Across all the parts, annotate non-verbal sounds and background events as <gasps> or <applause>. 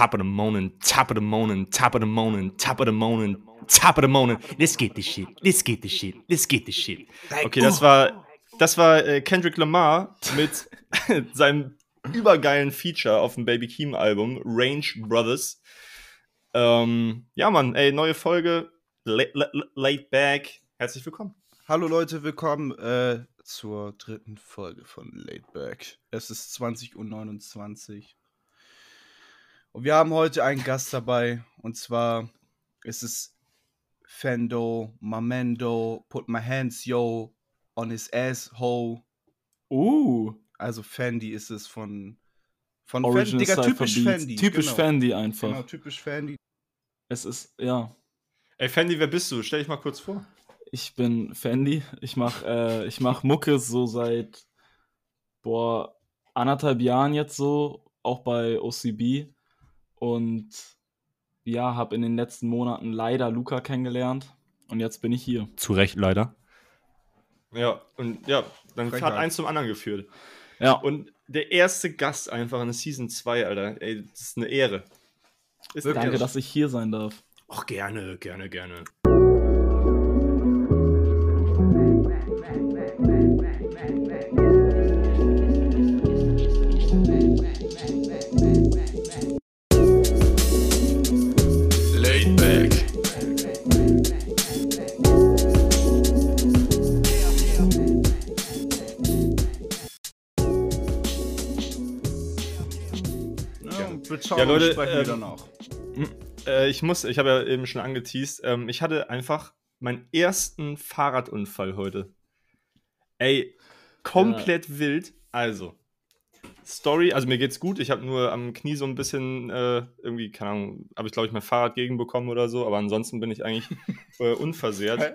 top of the morning, top of the morning, top of the morning, top of the morning, top of the morning. Let's get this shit, let's get this shit, let's get this shit. Okay, das war, das war äh, Kendrick Lamar mit <laughs> seinem übergeilen Feature auf dem Baby Keem Album, Range Brothers. Ähm, ja, Mann, ey, neue Folge, Late, late Back. Herzlich willkommen. Hallo Leute, willkommen äh, zur dritten Folge von Late Back. Es ist 20.29 Uhr. Und wir haben heute einen Gast dabei. Und zwar ist es Fendo, Mamendo, Put My Hands Yo on His Asshole. Uh. Also Fendi ist es von. Von Fendi. Digga, typisch Beats. Fendi. Typisch genau. Fendi einfach. Genau, typisch Fendi. Es ist, ja. Ey, Fendi, wer bist du? Stell dich mal kurz vor. Ich bin Fendi. Ich mach, äh, ich mach Mucke so seit, boah, anderthalb Jahren jetzt so, auch bei OCB. Und ja, habe in den letzten Monaten leider Luca kennengelernt. Und jetzt bin ich hier. Zu Recht, leider. Ja, und ja, dann hat eins zum anderen geführt. Ja. Und der erste Gast einfach in Season 2, Alter. Ey, das ist eine Ehre. Ist Danke, dass ich hier sein darf. Ach, gerne, gerne, gerne. Ja, Leute, ähm, dann auch. Äh, ich muss, ich habe ja eben schon angeteased, ähm, ich hatte einfach meinen ersten Fahrradunfall heute. Ey, komplett ja. wild. Also, Story, also mir geht's gut. Ich habe nur am Knie so ein bisschen äh, irgendwie, keine Ahnung, habe ich glaube ich mein Fahrrad gegenbekommen oder so, aber ansonsten bin ich eigentlich <laughs> äh, unversehrt.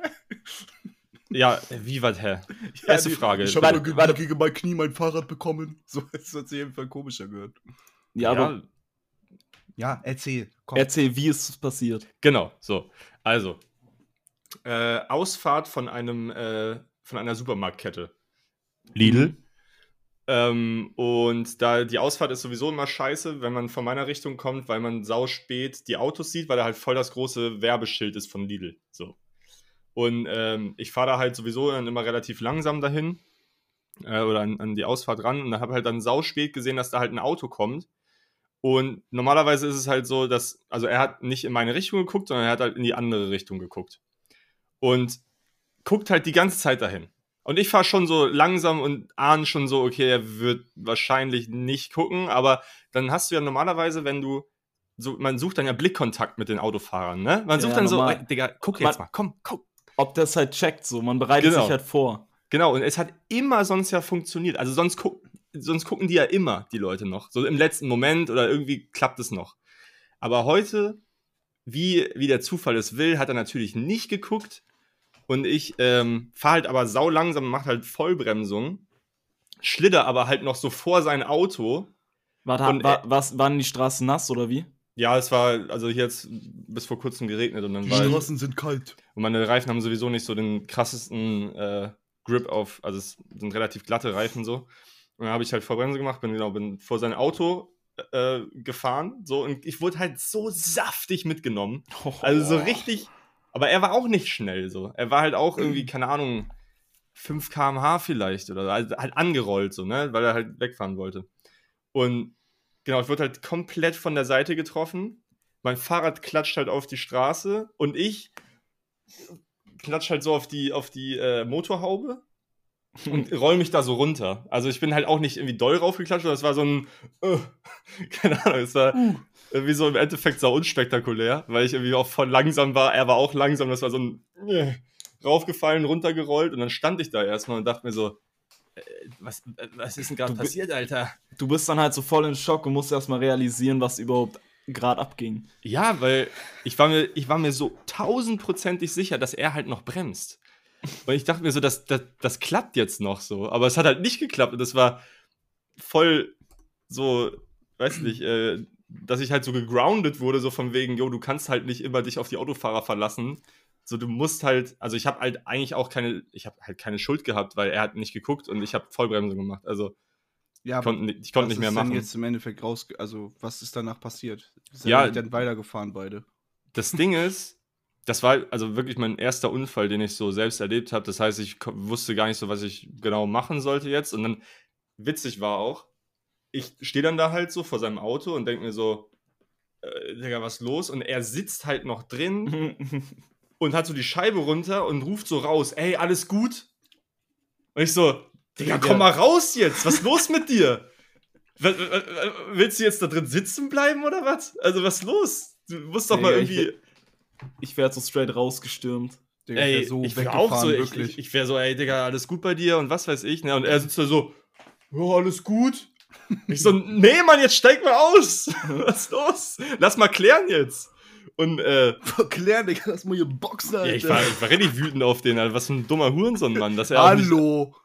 ja, wie was, hä? Ja, Erste die, Frage. Ich habe gegen mein Knie mein Fahrrad bekommen. <laughs> So, das hat sich jedenfalls komischer gehört. Ja, aber ja, erzähl. Komm. Erzähl, wie ist es passiert? Genau, so. Also, äh, Ausfahrt von einem, äh, von einer Supermarktkette. Lidl. Mhm. Ähm, und da die Ausfahrt ist sowieso immer scheiße, wenn man von meiner Richtung kommt, weil man sau spät die Autos sieht, weil da halt voll das große Werbeschild ist von Lidl. So. Und ähm, ich fahre da halt sowieso dann immer relativ langsam dahin äh, oder an, an, die Ausfahrt ran und habe halt dann sau spät gesehen, dass da halt ein Auto kommt und normalerweise ist es halt so, dass, also er hat nicht in meine Richtung geguckt, sondern er hat halt in die andere Richtung geguckt. Und guckt halt die ganze Zeit dahin. Und ich fahre schon so langsam und ahne schon so, okay, er wird wahrscheinlich nicht gucken, aber dann hast du ja normalerweise, wenn du so, man sucht dann ja Blickkontakt mit den Autofahrern, ne? Man sucht ja, dann normal. so, ey, Digga, guck jetzt man, mal, komm, guck. Ob das halt checkt, so, man bereitet genau. sich halt vor. Genau, und es hat immer sonst ja funktioniert. Also sonst guck, sonst gucken die ja immer, die Leute noch. So im letzten Moment oder irgendwie klappt es noch. Aber heute, wie, wie der Zufall es will, hat er natürlich nicht geguckt. Und ich ähm, fahre halt aber sau langsam, mache halt Vollbremsung, schlitter aber halt noch so vor sein Auto. Warte, und, war, was, waren die Straßen nass oder wie? Ja, es war also hier jetzt bis vor kurzem geregnet und dann die war. Die Straßen sind kalt. Und meine Reifen haben sowieso nicht so den krassesten äh, Grip auf, also es sind relativ glatte Reifen so. Und dann habe ich halt Vollbremse gemacht, bin genau, bin vor sein Auto äh, gefahren, so und ich wurde halt so saftig mitgenommen. Oh. <laughs> Also so richtig, aber er war auch nicht schnell so. Er war halt auch irgendwie, keine Ahnung, 5 km/h vielleicht oder also halt angerollt so, ne, weil er halt wegfahren wollte. Und genau, ich wurde halt komplett von der Seite getroffen. Mein Fahrrad klatscht halt auf die Straße und ich klatscht halt so auf die, auf die äh, Motorhaube und roll mich da so runter. Also ich bin halt auch nicht irgendwie doll raufgeklatscht, sondern es war so ein, uh, <laughs> keine Ahnung, es war uh. irgendwie so im Endeffekt so unspektakulär, weil ich irgendwie auch voll langsam war, er war auch langsam, das war so ein uh, raufgefallen, runtergerollt und dann stand ich da erstmal und dachte mir so, äh, was, was ist denn gerade passiert, Alter? Du bist dann halt so voll in Schock und musst erstmal realisieren, was überhaupt gerade abging. Ja, weil ich war mir, ich war mir so tausendprozentig sicher, dass er halt noch bremst. Und ich dachte mir so, das, das, das klappt jetzt noch so. Aber es hat halt nicht geklappt. Und das war voll so, weiß nicht, äh, dass ich halt so gegroundet wurde, so von wegen, jo, du kannst halt nicht immer dich auf die Autofahrer verlassen. So, du musst halt, also ich habe halt eigentlich auch keine, ich habe halt keine Schuld gehabt, weil er hat nicht geguckt und ich habe Vollbremsung gemacht. Also Ja, Ich konnte, ni- ich konnte was nicht mehr ist denn machen. jetzt im Endeffekt raus, also was ist danach passiert? Sind Ja. dann weitergefahren beide? Das Ding ist, das war also wirklich mein erster Unfall, den ich so selbst erlebt habe. Das heißt, ich wusste gar nicht so, was ich genau machen sollte jetzt. Und dann witzig war auch, ich stehe dann da halt so vor seinem Auto und denke mir so, äh, Digga, was los? Und er sitzt halt noch drin <laughs> und hat so die Scheibe runter und ruft so raus, ey, alles gut? Und ich so, Digga, komm mal raus jetzt, was ist los mit dir? Willst du jetzt da drin sitzen bleiben oder was? Also was ist los? Du musst doch mal irgendwie... ich werde so straight rausgestürmt. Digga, Ey, wär so ich wäre weggefahren, auch so, ich, wirklich. ich, ich wäre so, ey, Digga, alles gut bei dir und was weiß ich, ne? Und er sitzt da so, ja, alles gut. <laughs> Ich so, nee, Mann, jetzt steig mal aus. <laughs> Was ist los? Lass mal klären jetzt. Und, äh, Verklären, Digga, lass mal hier boxen, ja, Alter. ich, war, ich war richtig wütend auf den, Alter. Was für ein dummer Hurensohn, Mann. Dass er nicht, Hallo.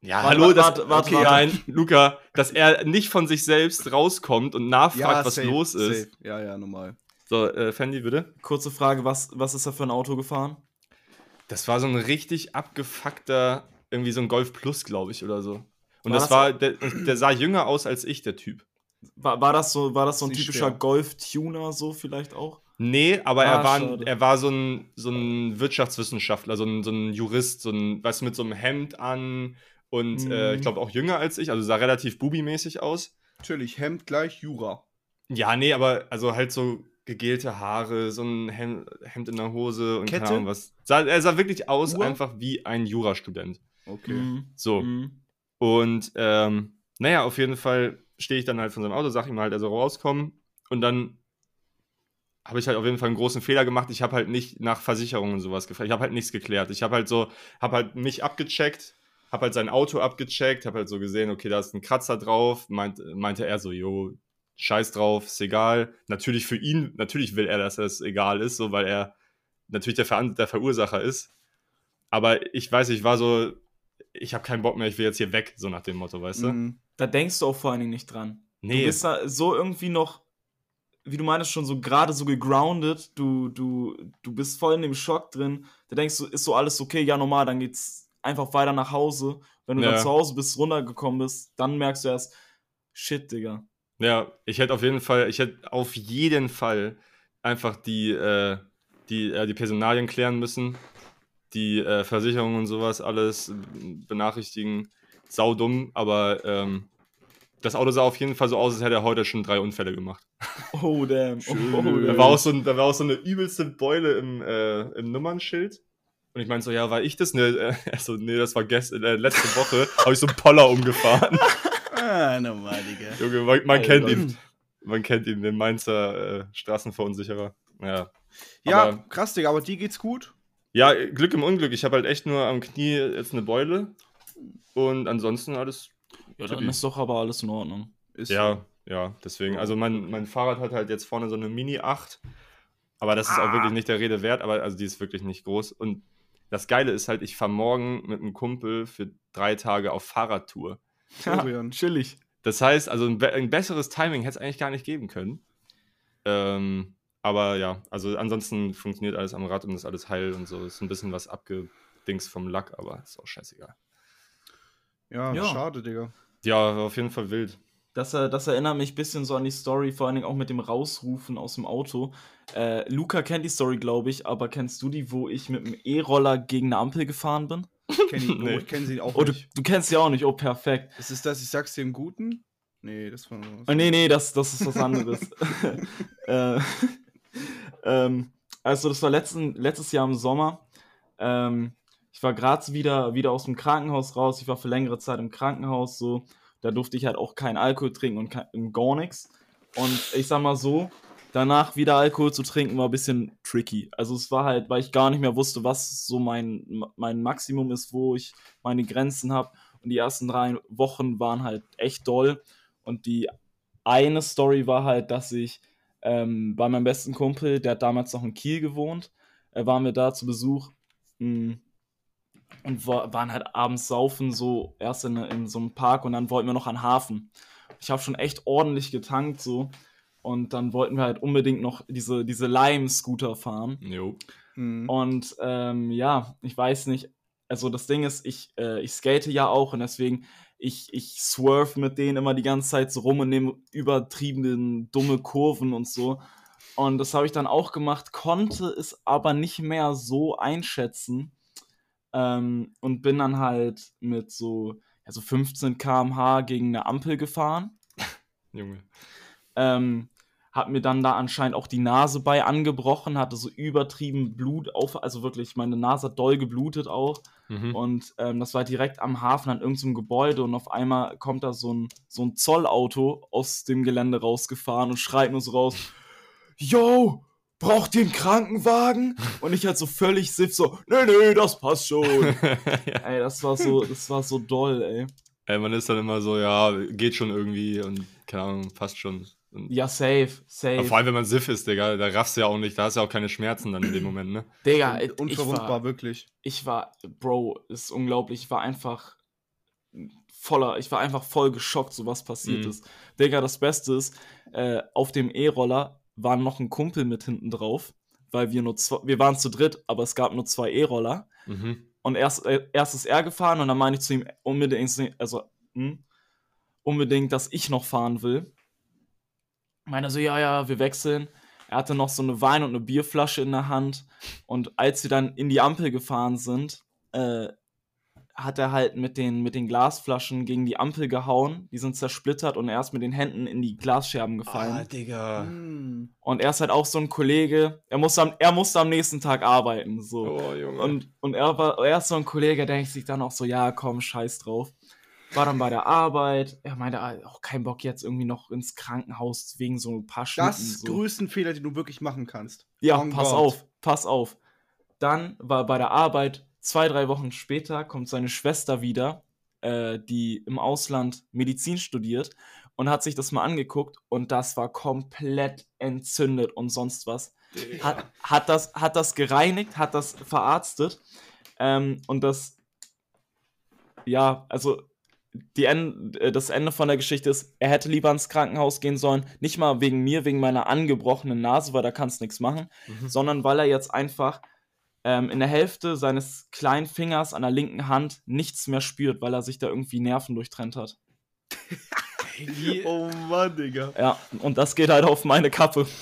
ja, Warte, hallo, das, warte, warte, okay, warte. nein, Luca, dass er nicht von sich selbst rauskommt und nachfragt, was safe, los ist. safe. Ja, ja, normal. So, äh, Fendi, bitte. Kurze Frage, was, was ist er für ein Auto gefahren? Das war so ein richtig abgefuckter, irgendwie so ein Golf Plus, glaube ich, oder so. Und War das, das- war, der, der sah jünger aus als ich, der Typ. War, war, das so, war das so ein nicht typischer. Golf-Tuner, so vielleicht auch? Nee, aber Ah, er, war, schade. er war so ein, so ein Wirtschaftswissenschaftler, so ein, so ein Jurist, so ein, weißt du, mit so einem Hemd an und äh, Mhm. ich glaube auch jünger als ich, also sah relativ bubimäßig aus. Natürlich, Hemd gleich Jura. Ja, nee, aber also halt so gegelte Haare, so ein Hemd, Hemd in der Hose und Kette? keine Ahnung was. Sah, er sah wirklich aus Uhr? einfach wie ein Jurastudent. Okay. Mhm. So. Mhm. Und ähm, naja, auf jeden Fall stehe ich dann halt von seinem Auto, sag ihm halt, er soll rauskommen. Und dann habe ich halt auf jeden Fall einen großen Fehler gemacht. Ich habe halt nicht nach Versicherungen und sowas gefragt. Ich habe halt nichts geklärt. Ich habe halt so, habe halt mich abgecheckt, habe halt sein Auto abgecheckt, habe halt so gesehen, okay, da ist ein Kratzer drauf. Meint, meinte er so, jo, scheiß drauf, ist egal. Natürlich für ihn, natürlich will er, dass es egal ist, so, weil er natürlich der, Veran der Verursacher ist. Aber ich weiß, ich war so, ich habe keinen Bock mehr, ich will jetzt hier weg, so nach dem Motto, weißt du? Mhm. Da denkst du auch vor allen Dingen nicht dran. Du Nee, bist da so irgendwie noch, wie du meinst, schon so gerade so gegroundet. Du, du, du bist voll in dem Schock drin. Da denkst du, ist so alles okay, ja normal, dann geht's einfach weiter nach Hause. Wenn du Ja. dann zu Hause bist, runtergekommen bist, dann merkst du erst, shit, Digga. Ja, ich hätte auf jeden Fall, ich hätte auf jeden Fall einfach die, äh, die, äh, die Personalien klären müssen, die äh, Versicherungen und sowas alles benachrichtigen. Saudumm, aber ähm, das Auto sah auf jeden Fall so aus, als hätte er heute schon drei Unfälle gemacht. Oh, damn. Oh, Schön. oh, Da war auch so, da war auch so eine übelste Beule im, äh, im Nummernschild. Und ich meinte so, ja, war ich das? Nee, äh, <laughs> also, nee das war gest äh, letzte Woche. Habe ich so einen Poller umgefahren. <laughs> Ah, normal, Digga. Junge, man, man Alter. kennt ihn. Man kennt ihn, den Mainzer äh, Straßenverunsicherer. Ja. Ja, Aber- krass, Digga, aber dir geht's gut? ja, Glück im Unglück. Ich habe halt echt nur am Knie jetzt eine Beule. Und ansonsten alles. Ja, dann ist doch aber alles in Ordnung. Ist Ja, ja, deswegen. Also mein, mein Fahrrad hat halt jetzt vorne so eine Mini 8. Aber das ist auch wirklich nicht der Rede wert, aber also die ist wirklich nicht groß. Und das Geile ist halt, ich fahre morgen mit einem Kumpel für drei Tage auf Fahrradtour. <laughs> Florian. chillig. Das heißt, also ein, ein besseres Timing hätte es eigentlich gar nicht geben können. Ähm, aber ja, also ansonsten funktioniert alles am Rad und ist alles heil und so. Ist ein bisschen was abgedingst vom Lack, aber ist auch scheißegal. Ja, Ja. schade, Digga. Ja, war auf jeden Fall wild. Das, äh, das erinnert mich ein bisschen so an die Story, vor allen Dingen auch mit dem Rausrufen aus dem Auto. Äh, Luca kennt die Story, glaube ich, aber kennst du die, wo ich mit dem E-Roller gegen eine Ampel gefahren bin? Kenn <laughs> ich, Nee. oh, ich kenne sie auch Oh, du, nicht. du kennst sie auch nicht, oh, perfekt. Ist es das, ich sag's dir im Guten? Nee, das war. Oh, nee, nee, das, das ist was anderes. <laughs> <laughs> äh, ähm, also, das war letzten, letztes Jahr im Sommer. Ähm, ich war gerade wieder, wieder aus dem Krankenhaus raus. Ich war für längere Zeit im Krankenhaus. So. Da durfte ich halt auch keinen Alkohol trinken und kein, gar nichts. Und ich sag mal so, danach wieder Alkohol zu trinken war ein bisschen tricky. Also es war halt, weil ich gar nicht mehr wusste, was so mein, mein Maximum ist, wo ich meine Grenzen habe. Und die ersten drei Wochen waren halt echt doll. Und die eine Story war halt, dass ich ähm, bei meinem besten Kumpel, der hat damals noch in Kiel gewohnt, äh, waren wir da zu Besuch mh, und war, waren halt abends saufen, so erst in, in so einem Park und dann wollten wir noch an den Hafen. Ich habe schon echt ordentlich getankt so und dann wollten wir halt unbedingt noch diese, diese Lime-Scooter fahren. Jo. Mhm. Und ähm, ja, ich weiß nicht, also das Ding ist, ich, äh, ich skate ja auch und deswegen, ich, ich swerve mit denen immer die ganze Zeit so rum und nehme übertriebene dumme Kurven und so. Und das habe ich dann auch gemacht, konnte es aber nicht mehr so einschätzen. Ähm, und bin dann halt mit so, ja, so 15 km/h gegen eine Ampel gefahren. <laughs> Junge. Ähm, hab mir dann da anscheinend auch die Nase bei angebrochen, hatte so übertrieben Blut auf, also wirklich, meine Nase hat doll geblutet auch. Mhm. Und ähm, das war direkt am Hafen an irgendeinem Gebäude und auf einmal kommt da so ein, so ein Zollauto aus dem Gelände rausgefahren und schreit nur so raus: Yo, braucht ihr einen Krankenwagen? <laughs> Und ich halt so völlig siff, so: Nee, nee, das passt schon. ja. <laughs> ey, das war so, das war so doll, ey. Ey, man ist dann immer so, ja, geht schon irgendwie und keine Ahnung, passt schon. Ja, safe, safe. aber vor allem, wenn man Siff ist, Digga, da raffst du ja auch nicht, da hast du ja auch keine Schmerzen dann in dem Moment, ne? Digga, ich Unverwundbar, war, wirklich. ich war, Bro, ist unglaublich, ich war einfach voller, ich war einfach voll geschockt, so was passiert Mhm. ist. Digga, das Beste ist, äh, auf dem E-Roller war noch ein Kumpel mit hinten drauf, weil wir nur zwei, wir waren zu dritt, aber es gab nur zwei E-Roller. Mhm. Und erst, äh, erst ist er gefahren und dann meine ich zu ihm unbedingt, also hm, unbedingt, dass ich noch fahren will. Meiner so, ja, ja, wir wechseln. Er hatte noch so eine Wein- und eine Bierflasche in der Hand. Und als wir dann in die Ampel gefahren sind, äh, hat er halt mit den, mit den Glasflaschen gegen die Ampel gehauen. Die sind zersplittert und er ist mit den Händen in die Glasscherben gefallen. Ah, Digga. Hm. Und er ist halt auch so ein Kollege, er musste am, er musste am nächsten Tag arbeiten. So. Oh, Junge. Und, und er, war, er ist so ein Kollege, der denkt sich dann auch so, ja, komm, scheiß drauf. War dann bei der Arbeit. Er meinte, ah, auch keinen Bock jetzt irgendwie noch ins Krankenhaus wegen so ein paar Schnitten. Das so. größten Fehler, den du wirklich machen kannst. Ja, On pass God. auf, pass auf. Dann war bei der Arbeit, zwei, drei Wochen später, kommt seine Schwester wieder, äh, die im Ausland Medizin studiert und hat sich das mal angeguckt und das war komplett entzündet und sonst was. Hat, hat, das, hat das gereinigt, hat das verarztet ähm, und das, ja, also die en äh, das Ende von der Geschichte ist, er hätte lieber ins Krankenhaus gehen sollen, nicht mal wegen mir, wegen meiner angebrochenen Nase, weil da kannst nichts machen, Mhm. sondern weil er jetzt einfach ähm, in der Hälfte seines kleinen Fingers an der linken Hand nichts mehr spürt, weil er sich da irgendwie Nerven durchtrennt hat. <laughs> Oh Mann, Digga. Ja, und das geht halt auf meine Kappe. <laughs>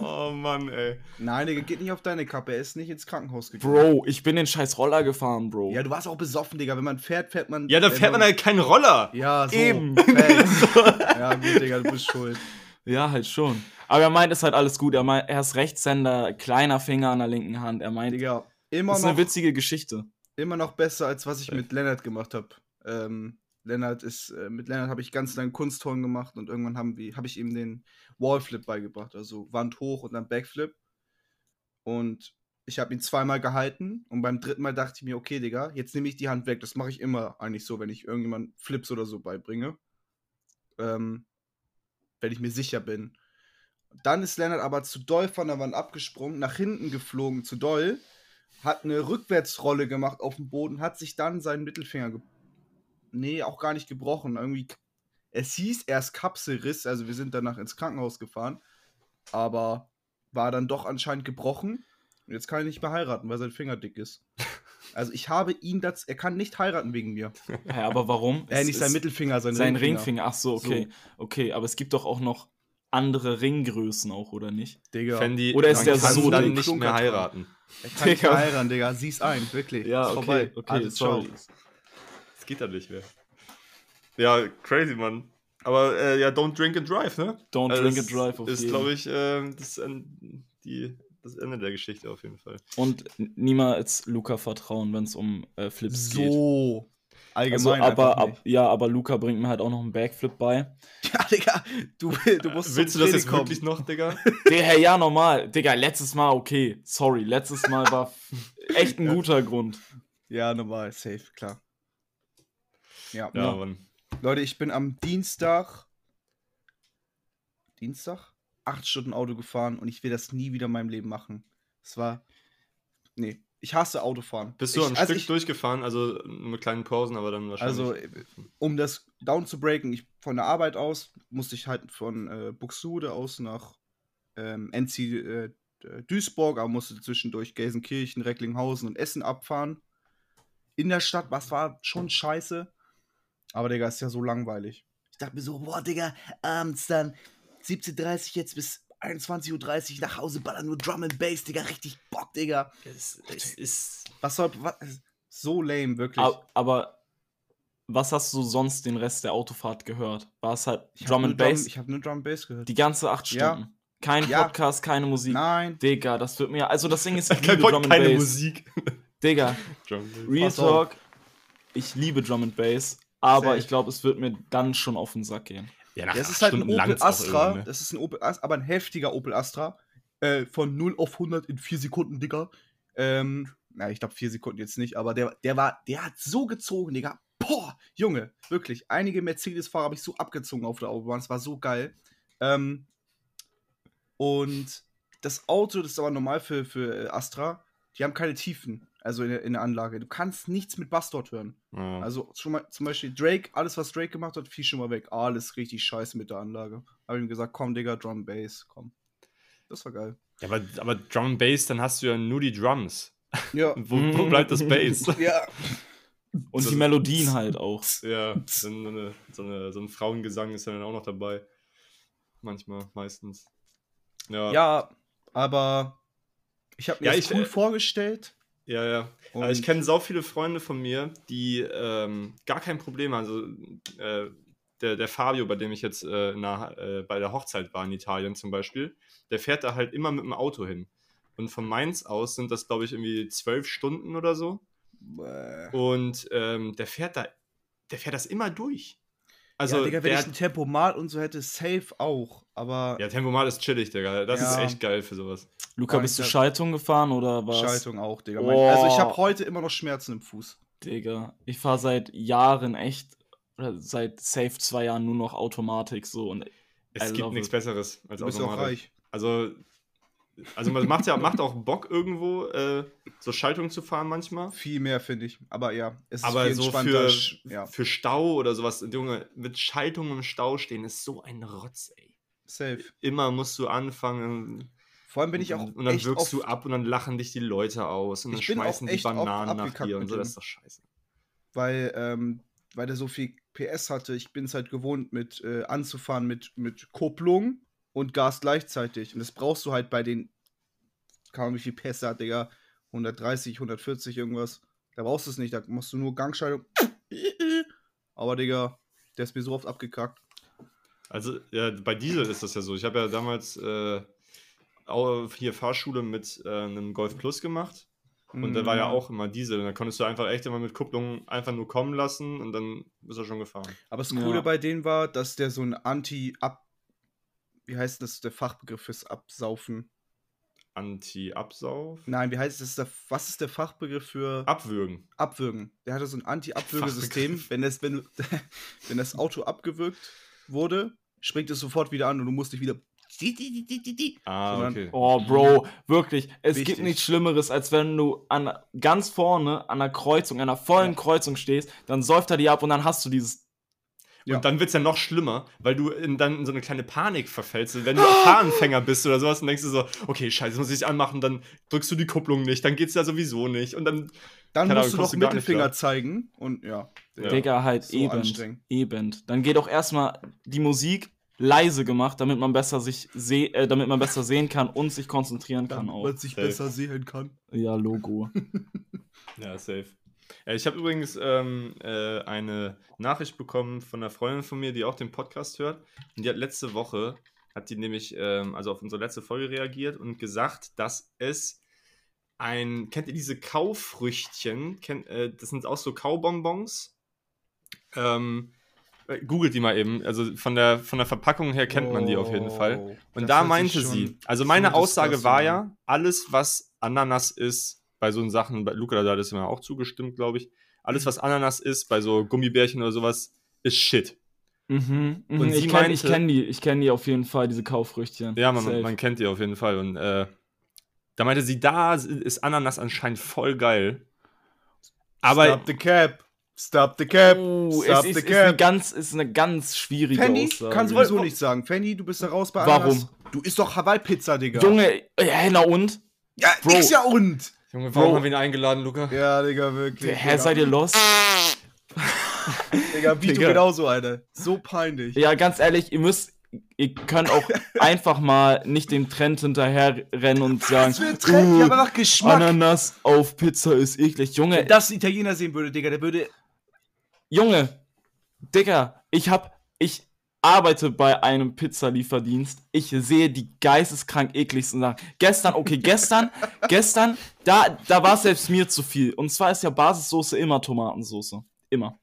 Oh Mann, ey. Nein, Digga, geht nicht auf deine Kappe. Er ist nicht ins Krankenhaus gegangen. Bro, ich bin den scheiß Roller gefahren, Bro. Ja, du warst auch besoffen, Digga. Wenn man fährt, fährt man. Ja, da fährt man halt keinen Roller. Ja, so. Eben. <laughs> <laughs> Ja, gut, Digga, du bist schuld. Ja, halt schon. Aber er meint, es ist halt alles gut. Er meint, er ist Rechtshänder, kleiner Finger an der linken Hand. Er meint, Digga, immer das ist noch, eine witzige Geschichte. immer noch besser, als was ich mit Lennart gemacht habe. Ähm, Lennart ist, äh, mit Lennart habe ich ganz lange Kunstturnen gemacht und irgendwann haben wir, habe ich ihm den Wallflip beigebracht, also Wand hoch und dann Backflip. Und ich habe ihn zweimal gehalten und beim dritten Mal dachte ich mir, okay, Digga, jetzt nehme ich die Hand weg. Das mache ich immer eigentlich so, wenn ich irgendjemand Flips oder so beibringe. Ähm, wenn ich mir sicher bin. Dann ist Lennart aber zu doll von der Wand abgesprungen, nach hinten geflogen, zu doll, hat eine Rückwärtsrolle gemacht auf dem Boden, hat sich dann seinen Mittelfinger ge Nee, auch gar nicht gebrochen. Irgendwie. Es hieß erst Kapselriss, also wir sind danach ins Krankenhaus gefahren. Aber war dann doch anscheinend gebrochen. Und jetzt kann er nicht mehr heiraten, weil sein Finger dick ist. <laughs> Also ich habe ihn das. Er kann nicht heiraten wegen mir. Hä, aber warum? Äh, nicht sein Mittelfinger, sein, Sein Ringfinger. Ringfinger. Ach so, okay. Okay, aber es gibt doch auch noch andere Ringgrößen auch, oder nicht? Digga. Fendi, Oder ist der kann so dann nicht mehr heiraten. Er kann nicht Digga. mehr heiraten, Digga. Sieh's ein, wirklich. Ist vorbei. Alles, ciao. Geht dann nicht mehr. Ja, crazy, Mann. Aber äh, ja, don't drink and drive, ne? Don't Also drink and drive auf Ist, jeden. glaube ich, äh, das, En- die, das Ende der Geschichte auf jeden Fall. Und niemals Luca vertrauen, wenn es um äh, Flips geht. So. Also, Allgemein. aber, einfach ab, ja, aber Luca bringt mir halt auch noch einen Backflip bei. <laughs> Ja, Digga, du, du musst Willst du das jetzt Training wirklich noch, Digga? <laughs> <laughs> Digga, hey, ja, normal. Digga, letztes Mal okay. Sorry, letztes Mal war echt ein guter Grund. Ja, normal, safe, klar. Ja. Ja. Mann. Leute, ich bin am Dienstag. Dienstag? Acht Stunden Auto gefahren und ich will das nie wieder in meinem Leben machen. Es war. Nee, ich hasse Autofahren. Bist du ich, am also Stück ich, durchgefahren, also mit kleinen Pausen, aber dann wahrscheinlich. Also, äh, um das down zu breaken, ich, von der Arbeit aus musste ich halt von äh, Buxtehude aus nach ähm, NC äh, Duisburg, aber musste zwischendurch Gelsenkirchen, Recklinghausen und Essen abfahren. In der Stadt, was war schon scheiße. Aber, Digga, ist ja so langweilig. Ich dachte mir so, boah, Digga, abends dann 17.30 Uhr jetzt bis 21.30 Uhr nach Hause, ballern nur Drum and Bass, Digga, richtig Bock, Digga. Es, es ist. Was soll. Was, so lame, wirklich. Aber was hast du sonst den Rest der Autofahrt gehört? War es halt Ich Drum and Bass? ich habe nur Drum and Bass gehört. Die ganze acht Ja. Stunden. Kein Ja. Podcast, keine Musik. Nein. Digga, das wird mir. Also das Ding ist, ich <laughs> Kein liebe Bock, Drum and keine Bass. Musik. Digga, <laughs> Drum Bass. Real. Talk, ich liebe Drum and Bass, aber Safe. ich glaube, es wird mir dann schon auf den Sack gehen. Ja, nach Das ist halt ein Opel Astra. ne? Das ist ein Opel Astra, aber ein heftiger Opel Astra. Äh, von 0 auf 100 in 4 Sekunden, Digga. Ähm, na, ich glaube 4 Sekunden jetzt nicht, aber der, der war, der hat so gezogen, Digga. Boah, Junge, wirklich. Einige Mercedes-Fahrer habe ich so abgezogen auf der Autobahn. Es war so geil. Ähm, und das Auto, das ist aber normal für, für äh, Astra, die haben keine Tiefen, also in der, in der Anlage. Du kannst nichts mit Bass dort hören. Ja. Also schon mal zum Beispiel Drake, alles was Drake gemacht hat, fiel schon mal weg. Alles richtig scheiße mit der Anlage. Habe ihm gesagt, komm, Digga, Drum Bass, komm. Das war geil. Ja, aber, aber Drum Bass, dann hast du ja nur die Drums. Ja. <laughs> Wo, wo bleibt das Bass? <laughs> ja. Und So- die Melodien halt auch. ja, so, eine, so, eine, so ein Frauengesang ist ja dann auch noch dabei. Manchmal, meistens. Ja, ja. Ja, aber ich habe mir Ja, das ich, cool äh, vorgestellt. Ja. Und Also ich kenne so viele Freunde von mir, die ähm, gar kein Problem haben. Also äh, der, der Fabio, bei dem ich jetzt äh, na, äh, bei der Hochzeit war in Italien zum Beispiel, der fährt da halt immer mit dem Auto hin. Und von Mainz aus sind das, glaube ich, irgendwie zwölf Stunden oder so. Bäh. Und ähm, der fährt da, der fährt das immer durch. Also ja, Digga, wenn der, ich ein Tempomat und so hätte, safe auch. Aber ja, Tempomat ist chillig, Digga. Das Ja. ist echt geil für sowas. Luca, Ja, bist du Schaltung gefahren oder was? Schaltung auch, Digga. Oh. Also ich habe heute immer noch Schmerzen im Fuß. Digga, ich fahre seit Jahren echt, oder seit safe zwei Jahren nur noch Automatik so und Es I gibt nichts it. Besseres als Du bist auch Automatik. reich. Also, also man macht ja macht auch Bock irgendwo äh, so Schaltung zu fahren manchmal. Viel mehr, finde ich. Aber ja, es ist Aber viel so für, ja, für Stau oder sowas, Junge, mit Schaltung im Stau stehen ist so ein Rotz, ey. safe. Immer musst du anfangen. Vor allem bin ich und, auch dann- Und dann wirkst du ab und dann lachen dich die Leute aus und dann schmeißen die Bananen nach dir und so. Das ist doch scheiße. weil, ähm, weil der so viel PS hatte. Ich bin es halt gewohnt, mit äh, anzufahren mit, mit Kupplung und Gas gleichzeitig. Und das brauchst du halt bei den, keine Ahnung, wie viel PS er hat, Digga. 130, 140, irgendwas. Da brauchst du es nicht. Da musst du nur Gangschaltung. <laughs> Aber, Digga, der ist mir so oft abgekackt. Also, ja, bei Diesel ist das ja so. Ich habe ja damals äh, auch hier Fahrschule mit äh, einem Golf Plus gemacht. Und der war ja Mm. auch immer Diesel. Und da konntest du einfach echt immer mit Kupplung einfach nur kommen lassen und dann ist er schon gefahren. Aber das Ja. Coole bei denen war, dass der so ein Anti-Ab. Wie heißt das der Fachbegriff fürs Absaufen? Anti-Absauf? Nein, wie heißt das? Der, was ist der Fachbegriff für Abwürgen. Abwürgen? Der hatte so ein Anti-Abwürgesystem. Wenn das, wenn, du, <laughs> wenn das Auto abgewürgt wurde, springt es sofort wieder an und du musst dich wieder. Ah, Sondern- okay. Oh, Bro, wirklich. Es Wichtig. gibt nichts Schlimmeres, als wenn du an, ganz vorne an einer Kreuzung, an einer vollen Ja. Kreuzung stehst, dann säuft er die ab und dann hast du dieses. Ja. Und dann wird es ja noch schlimmer, weil du in, dann in so eine kleine Panik verfällst. Wenn du <gasps> Fahranfänger bist oder sowas, dann denkst du so, okay, scheiße, das muss ich anmachen, dann drückst du die Kupplung nicht, dann geht's ja sowieso nicht. Und dann, Dann musst Ahnung, du noch nicht Mittelfinger zeigen und ja. Ja. Digga, halt So eben. Eben. Dann geht auch erstmal die Musik leise gemacht, damit man besser sich seh äh, damit man besser sehen kann und sich konzentrieren kann Damit man sich Safe. besser sehen kann. Ja, Logo. <laughs> ja, safe. Ja, ich habe übrigens ähm, äh, eine Nachricht bekommen von einer Freundin von mir, die auch den Podcast hört. Und die hat letzte Woche, hat die nämlich, ähm, also auf unsere letzte Folge reagiert und gesagt, dass es ein, kennt ihr diese Kaufrüchtchen? Kennt, äh, das sind auch so Kaubonbons. Ähm, äh, googelt die mal eben. Also von der, von der Verpackung her kennt man die auf jeden Fall. Oh, Und da meinte sie, also meine Aussage war ja, alles, was Ananas ist, bei so Sachen, bei Luca, da hat es mir auch zugestimmt, glaube ich. Alles, was Ananas ist, bei so Gummibärchen oder sowas, ist Shit. Mhm, mhm. Und sie ich kenne ich kenn die, ich kenn die auf jeden Fall, diese Kaufrüchtchen. Ja, man, Safe. man kennt die auf jeden Fall. Und äh, da meinte sie, da ist Ananas anscheinend voll geil. Aber Stop the cap. Stop the cap. Oh, Stop es the ist, ist, eine cap. ganz, ist eine ganz schwierige Fanny Aussage. kann sowieso nicht sagen. Fanny, du bist da raus bei Warum? Ananas. Du isst doch Hawaii-Pizza, Digga. Junge, ja, na und? Ja, Bro. nix ja und. Junge, warum haben wir ihn eingeladen, Luca? Ja, Digga, wirklich. Hä, Digga. seid ihr lost? Digga, Vito Digga. genauso eine. So peinlich. Ja, ganz ehrlich, ihr müsst, ihr könnt auch <laughs> einfach mal nicht dem Trend hinterher rennen und sagen, Das wird Trend, die "Uh, haben einfach Geschmack. Ananas auf Pizza ist eklig. Junge, Wenn das ein Italiener sehen würde, Digga, der würde. Junge, Digga, ich hab, ich arbeite bei einem Pizzalieferdienst. Ich sehe die geisteskrank ekligsten Sachen. Gestern, okay, <laughs> gestern, gestern, da, da war es selbst mir zu viel. Und zwar ist ja Basissoße immer Tomatensoße. Immer.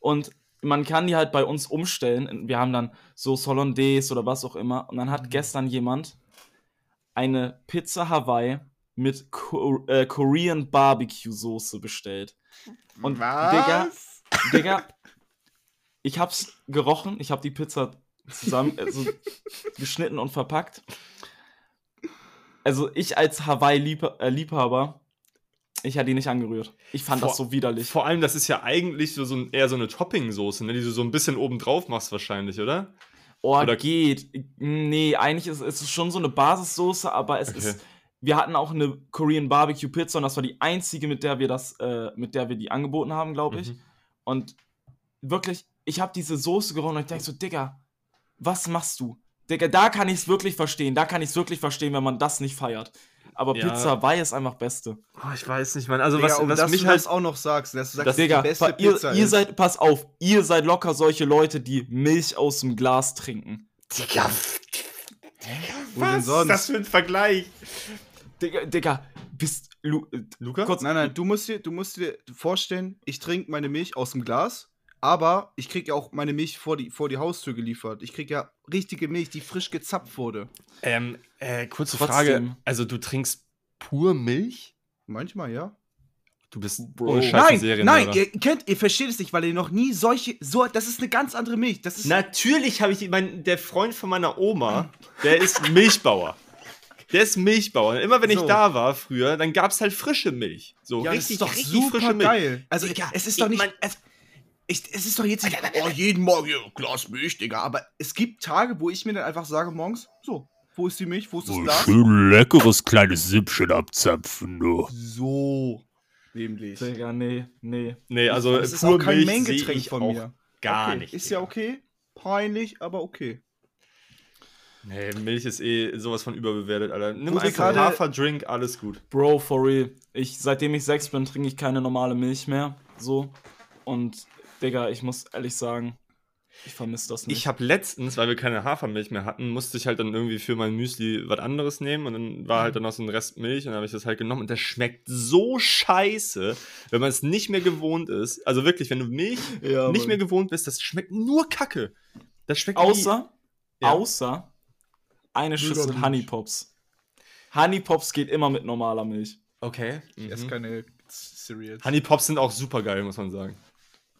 Und man kann die halt bei uns umstellen. Wir haben dann Sauce Hollandaise oder was auch immer. Und dann hat gestern jemand eine Pizza Hawaii mit Ko äh, Korean Barbecue Soße bestellt. Und Digga, Digga, ich hab's gerochen, ich hab die Pizza zusammen <laughs> also, geschnitten und verpackt. Also ich als Hawaii-Liebhaber, ich hätte die nicht angerührt. Ich fand Vor- das so widerlich. Vor allem, das ist ja eigentlich so, so eher so eine Topping-Soße, ne, die du so ein bisschen oben drauf machst wahrscheinlich, oder? Oh, Oder- geht. Nee, eigentlich ist ist es schon so eine Basissoße, aber es Okay. ist. Wir hatten auch eine Korean Barbecue Pizza und das war die einzige, mit der wir das, äh, mit der wir die angeboten haben, glaube ich. Mhm. Und wirklich, ich habe diese Soße gerochen und ich denke so, Digga, was machst du? Digga, da kann ich es wirklich verstehen. Da kann ich es wirklich verstehen, wenn man das nicht feiert. Aber Ja. Pizza Hawaii ist einfach Beste. Oh, ich weiß nicht, Mann. Also, Digga, was, was dass mich du halt. das auch noch sagst, dass du sagst, Das- die Digga, beste pa- ihr, Pizza ihr ist. seid, pass auf, ihr seid locker solche Leute, die Milch aus dem Glas trinken. Digga, Wo denn was sonst? ist das für ein Vergleich? Digga, Digga, bist Lu Luca? kurz, Nein, nein, du musst dir, du musst dir vorstellen, ich trinke meine Milch aus dem Glas, aber ich krieg ja auch meine Milch vor die, vor die Haustür geliefert. Ich krieg ja richtige Milch, die frisch gezapft wurde. Ähm, äh, kurze Trotzdem. Frage. Also, du trinkst pur Milch? Manchmal, ja. Du bist Bro. ohne Scheiß nein, ein Serien, nein, Alter. ihr kennt, ihr versteht es nicht, weil ihr noch nie solche, so, das ist eine ganz andere Milch. Das ist, Natürlich habe ich, mein, der Freund von meiner Oma, der ist Milchbauer. Der ist Milchbauer. Immer wenn ich So. da war früher, dann gab es halt frische Milch. So ja, das richtig, ist doch richtig super frische Milch. geil. Also, Digga, es ist ich doch nicht, mein- es, ich, es ist doch jetzt nicht, oh, jeden Morgen hier, Glas Milch, Digga. Aber es gibt Tage, wo ich mir dann einfach sage morgens, so, wo ist die Milch, wo ist das So Glas? schön leckeres kleines Süppchen abzapfen, du. So, nämlich. Digga, nee, nee. Nee, also das ist auch kein Milch Mengengetränk sehe ich von mir. Gar okay. nicht. Ist ja okay. Peinlich, aber okay. Nee, Milch ist eh sowas von überbewertet, Alter. Nimm wir einfach gerade- Haferdrink, alles gut. Bro, for real. Ich, seitdem ich sechs bin, trinke ich keine normale Milch mehr. So. Und, Digga, ich muss ehrlich sagen, ich vermisse das nicht. Ich habe letztens, weil wir keine Hafermilch mehr hatten, musste ich halt dann irgendwie für mein Müsli was anderes nehmen und dann war halt dann noch so ein Rest Milch und dann habe ich das halt genommen und das schmeckt so scheiße, wenn man es nicht mehr gewohnt ist. Also wirklich, wenn du Milch <laughs> ja, nicht Mann. mehr gewohnt bist, das schmeckt nur Kacke. Das schmeckt Außer, Ja. außer eine Schüssel Milch. Honey Pops. Honey Pops geht immer mit normaler Milch. Okay. Ich esse Mhm. keine Cereals. Honey Pops sind auch super geil, muss man sagen.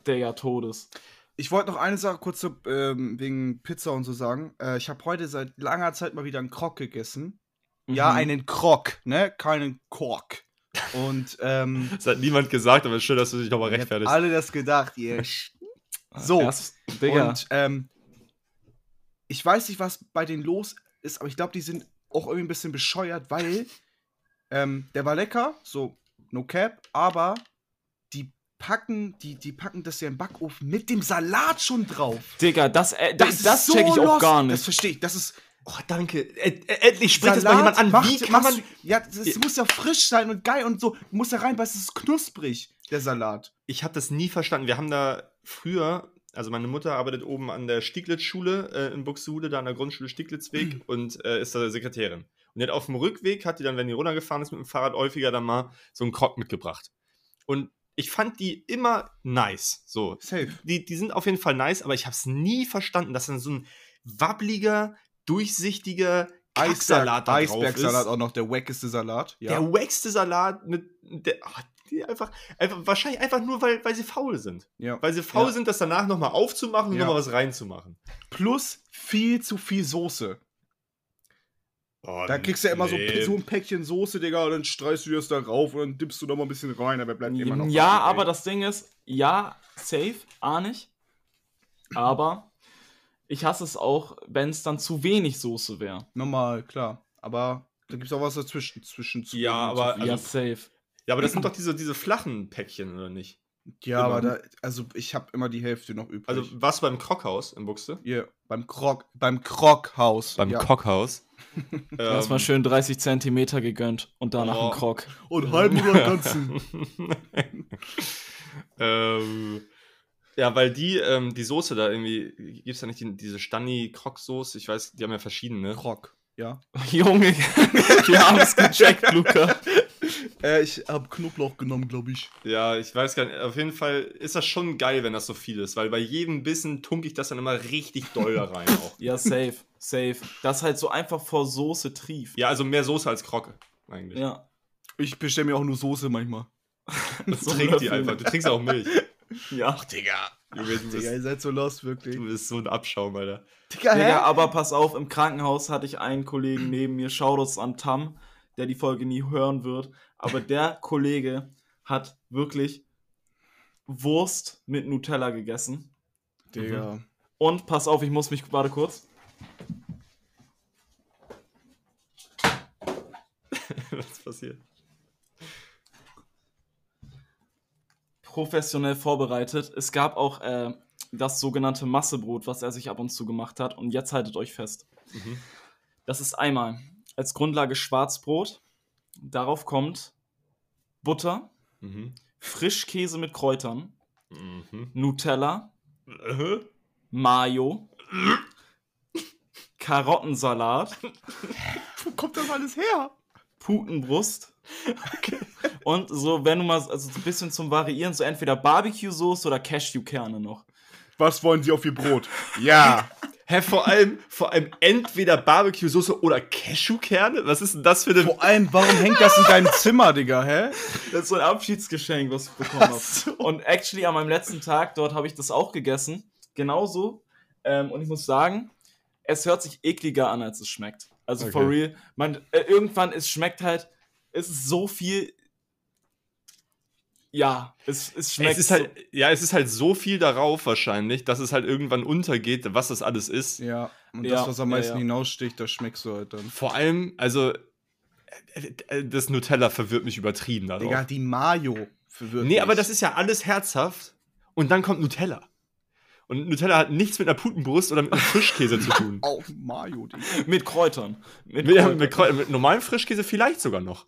Digga, Todes. Ich wollte noch eine Sache kurz so, ähm, wegen Pizza und so sagen. Äh, ich habe heute seit langer Zeit mal wieder einen Krog gegessen. Ja, Mhm. einen Krog, ne? Keinen Kork. Und ähm, <laughs> Das hat niemand gesagt, aber schön, dass du dich nochmal rechtfertigst. alle das gedacht, ihr. <laughs> So. Erst, Digga. Und ähm, ich weiß nicht, was bei denen los ist, aber ich glaube, die sind auch irgendwie ein bisschen bescheuert, weil ähm, der war lecker, so no cap, aber packen, die, die packen das ja im Backofen mit dem Salat schon drauf. Digga, das, äh, das, ist das so check ich auch gar Das nicht. verstehe ich. Das ist Oh, danke. Ä- endlich spricht es mal jemand an. macht- Wie kann man. ja, das muss ja frisch sein und geil und so. Du musst ja rein, weil es ist knusprig, der Salat. Ich habe das nie verstanden. Wir haben da früher, also meine Mutter arbeitet oben an der Stieglitz-Schule äh, in Buxtehude, da an der Grundschule Stieglitzweg und äh, ist da Sekretärin. Und die hat auf dem Rückweg, hat die dann, wenn die runtergefahren ist mit dem Fahrrad, häufiger dann mal so einen Krog mitgebracht. Und ich fand die immer nice. So. Safe. Die, die sind auf jeden Fall nice, aber ich habe es nie verstanden, dass dann so ein wabbliger, durchsichtiger Kacksalat da drauf ist. Eisbergsalat auch noch, der wackeste Salat. Ja. Der wackste Salat mit der, ah, die einfach, einfach, wahrscheinlich einfach nur, weil, weil sie faul sind. ja. Weil sie faul Ja. sind, das danach nochmal aufzumachen und Ja. nochmal was reinzumachen. Plus viel zu viel Soße. Oh, Da kriegst du ja immer so, nee. so ein Päckchen Soße, Digga, und dann streichst du das da rauf und dann dippst du noch mal ein bisschen rein, aber bleibt immer noch. Ja, was aber das Ding ist, ja, safe, ahne ich. Aber ich hasse es auch, wenn es dann zu wenig Soße wäre. Normal, klar. Aber da gibt's auch was dazwischen. Zwischen zu Ja, aber- zu viel. ja, Also- safe. Ja, aber das sind doch diese, diese flachen Päckchen, oder nicht? Ja, Immer. aber da, also ich habe immer die Hälfte noch übrig. Also warst du beim Krockhaus in Buxte? Hier, beim Krog, beim Kroghaus. Beim ja. Kockhaus. <laughs> Erstmal schön 30 Zentimeter gegönnt und danach Oh. ein Krog. Und halben oder ganzen. <laughs> ähm, ja, weil die, ähm, die Soße da irgendwie, gibt es da nicht die, diese Stani-Krog-Soße? Ich weiß, die haben ja verschiedene. Krog, ja. <laughs> Junge, wir haben es gecheckt, Luca. Äh, ich habe Knoblauch genommen, glaube ich. Ja, ich weiß gar nicht. Auf jeden Fall ist das schon geil, wenn das so viel ist, weil bei jedem Bissen tunke ich das dann immer richtig doll da rein auch. <laughs> Ja, safe, safe. Das halt so einfach vor Soße trieft. Ja, also mehr Soße als Krocke, eigentlich. Ja. Ich bestelle mir auch nur Soße manchmal. <laughs> Du So trinkst die einfach. Du trinkst auch Milch. <laughs> Ja. Digga. Du bist, Digga, ihr seid so lost, wirklich. du bist so ein Abschaum, Alter. Digga, Digga, aber pass auf, im Krankenhaus hatte ich einen Kollegen neben mir, Shoutouts an Tam, der die Folge nie hören wird. Aber <laughs> der Kollege hat wirklich Wurst mit Nutella gegessen. Digga. Und pass auf, ich muss mich, warte kurz. <laughs> Was passiert? professionell vorbereitet. Es gab auch äh, das sogenannte Massebrot, was er sich ab und zu gemacht hat. Und jetzt haltet euch fest. Mhm. Das ist einmal als Grundlage Schwarzbrot. Darauf kommt Butter, Mhm. Frischkäse mit Kräutern, Mhm. Nutella, Äh? Mayo, Karottensalat, Wo kommt das alles her? Putenbrust. <laughs> Und so, wenn du mal also so ein bisschen zum Variieren, so entweder Barbecue-Soße oder Cashewkerne noch. Was wollen Sie auf Ihr Brot? Ja. <laughs> Hä, vor allem, vor allem entweder Barbecue-Soße oder Cashewkerne? Was ist denn das für eine. Vor allem, warum hängt das in deinem Zimmer, Digga, hä? Das ist so ein Abschiedsgeschenk, was ich bekommen habe. <laughs> Und actually an meinem letzten Tag dort habe ich das auch gegessen. Genauso. Ähm, und ich muss sagen, es hört sich ekliger an, als es schmeckt. Also for Okay. real. Man, äh, irgendwann, es schmeckt halt, es ist so viel. Ja, es, es schmeckt. Es ist halt, ja, es ist halt so viel darauf wahrscheinlich, dass es halt irgendwann untergeht, was das alles ist. Ja, und Ja, das, was am ja, meisten ja. hinaussticht, das schmeckst du halt dann. Vor allem, also, äh, äh, das Nutella verwirrt mich übertrieben darauf. Digga, die Mayo verwirrt nee, aber mich. das ist ja alles herzhaft. Und dann kommt Nutella. Und Nutella hat nichts mit einer Putenbrust oder mit einem Frischkäse zu tun. <laughs> Auch Mayo, <laughs> mit Kräutern. Mit Mit, Kräutern. mit, Kräu- mit normalem Frischkäse vielleicht sogar noch.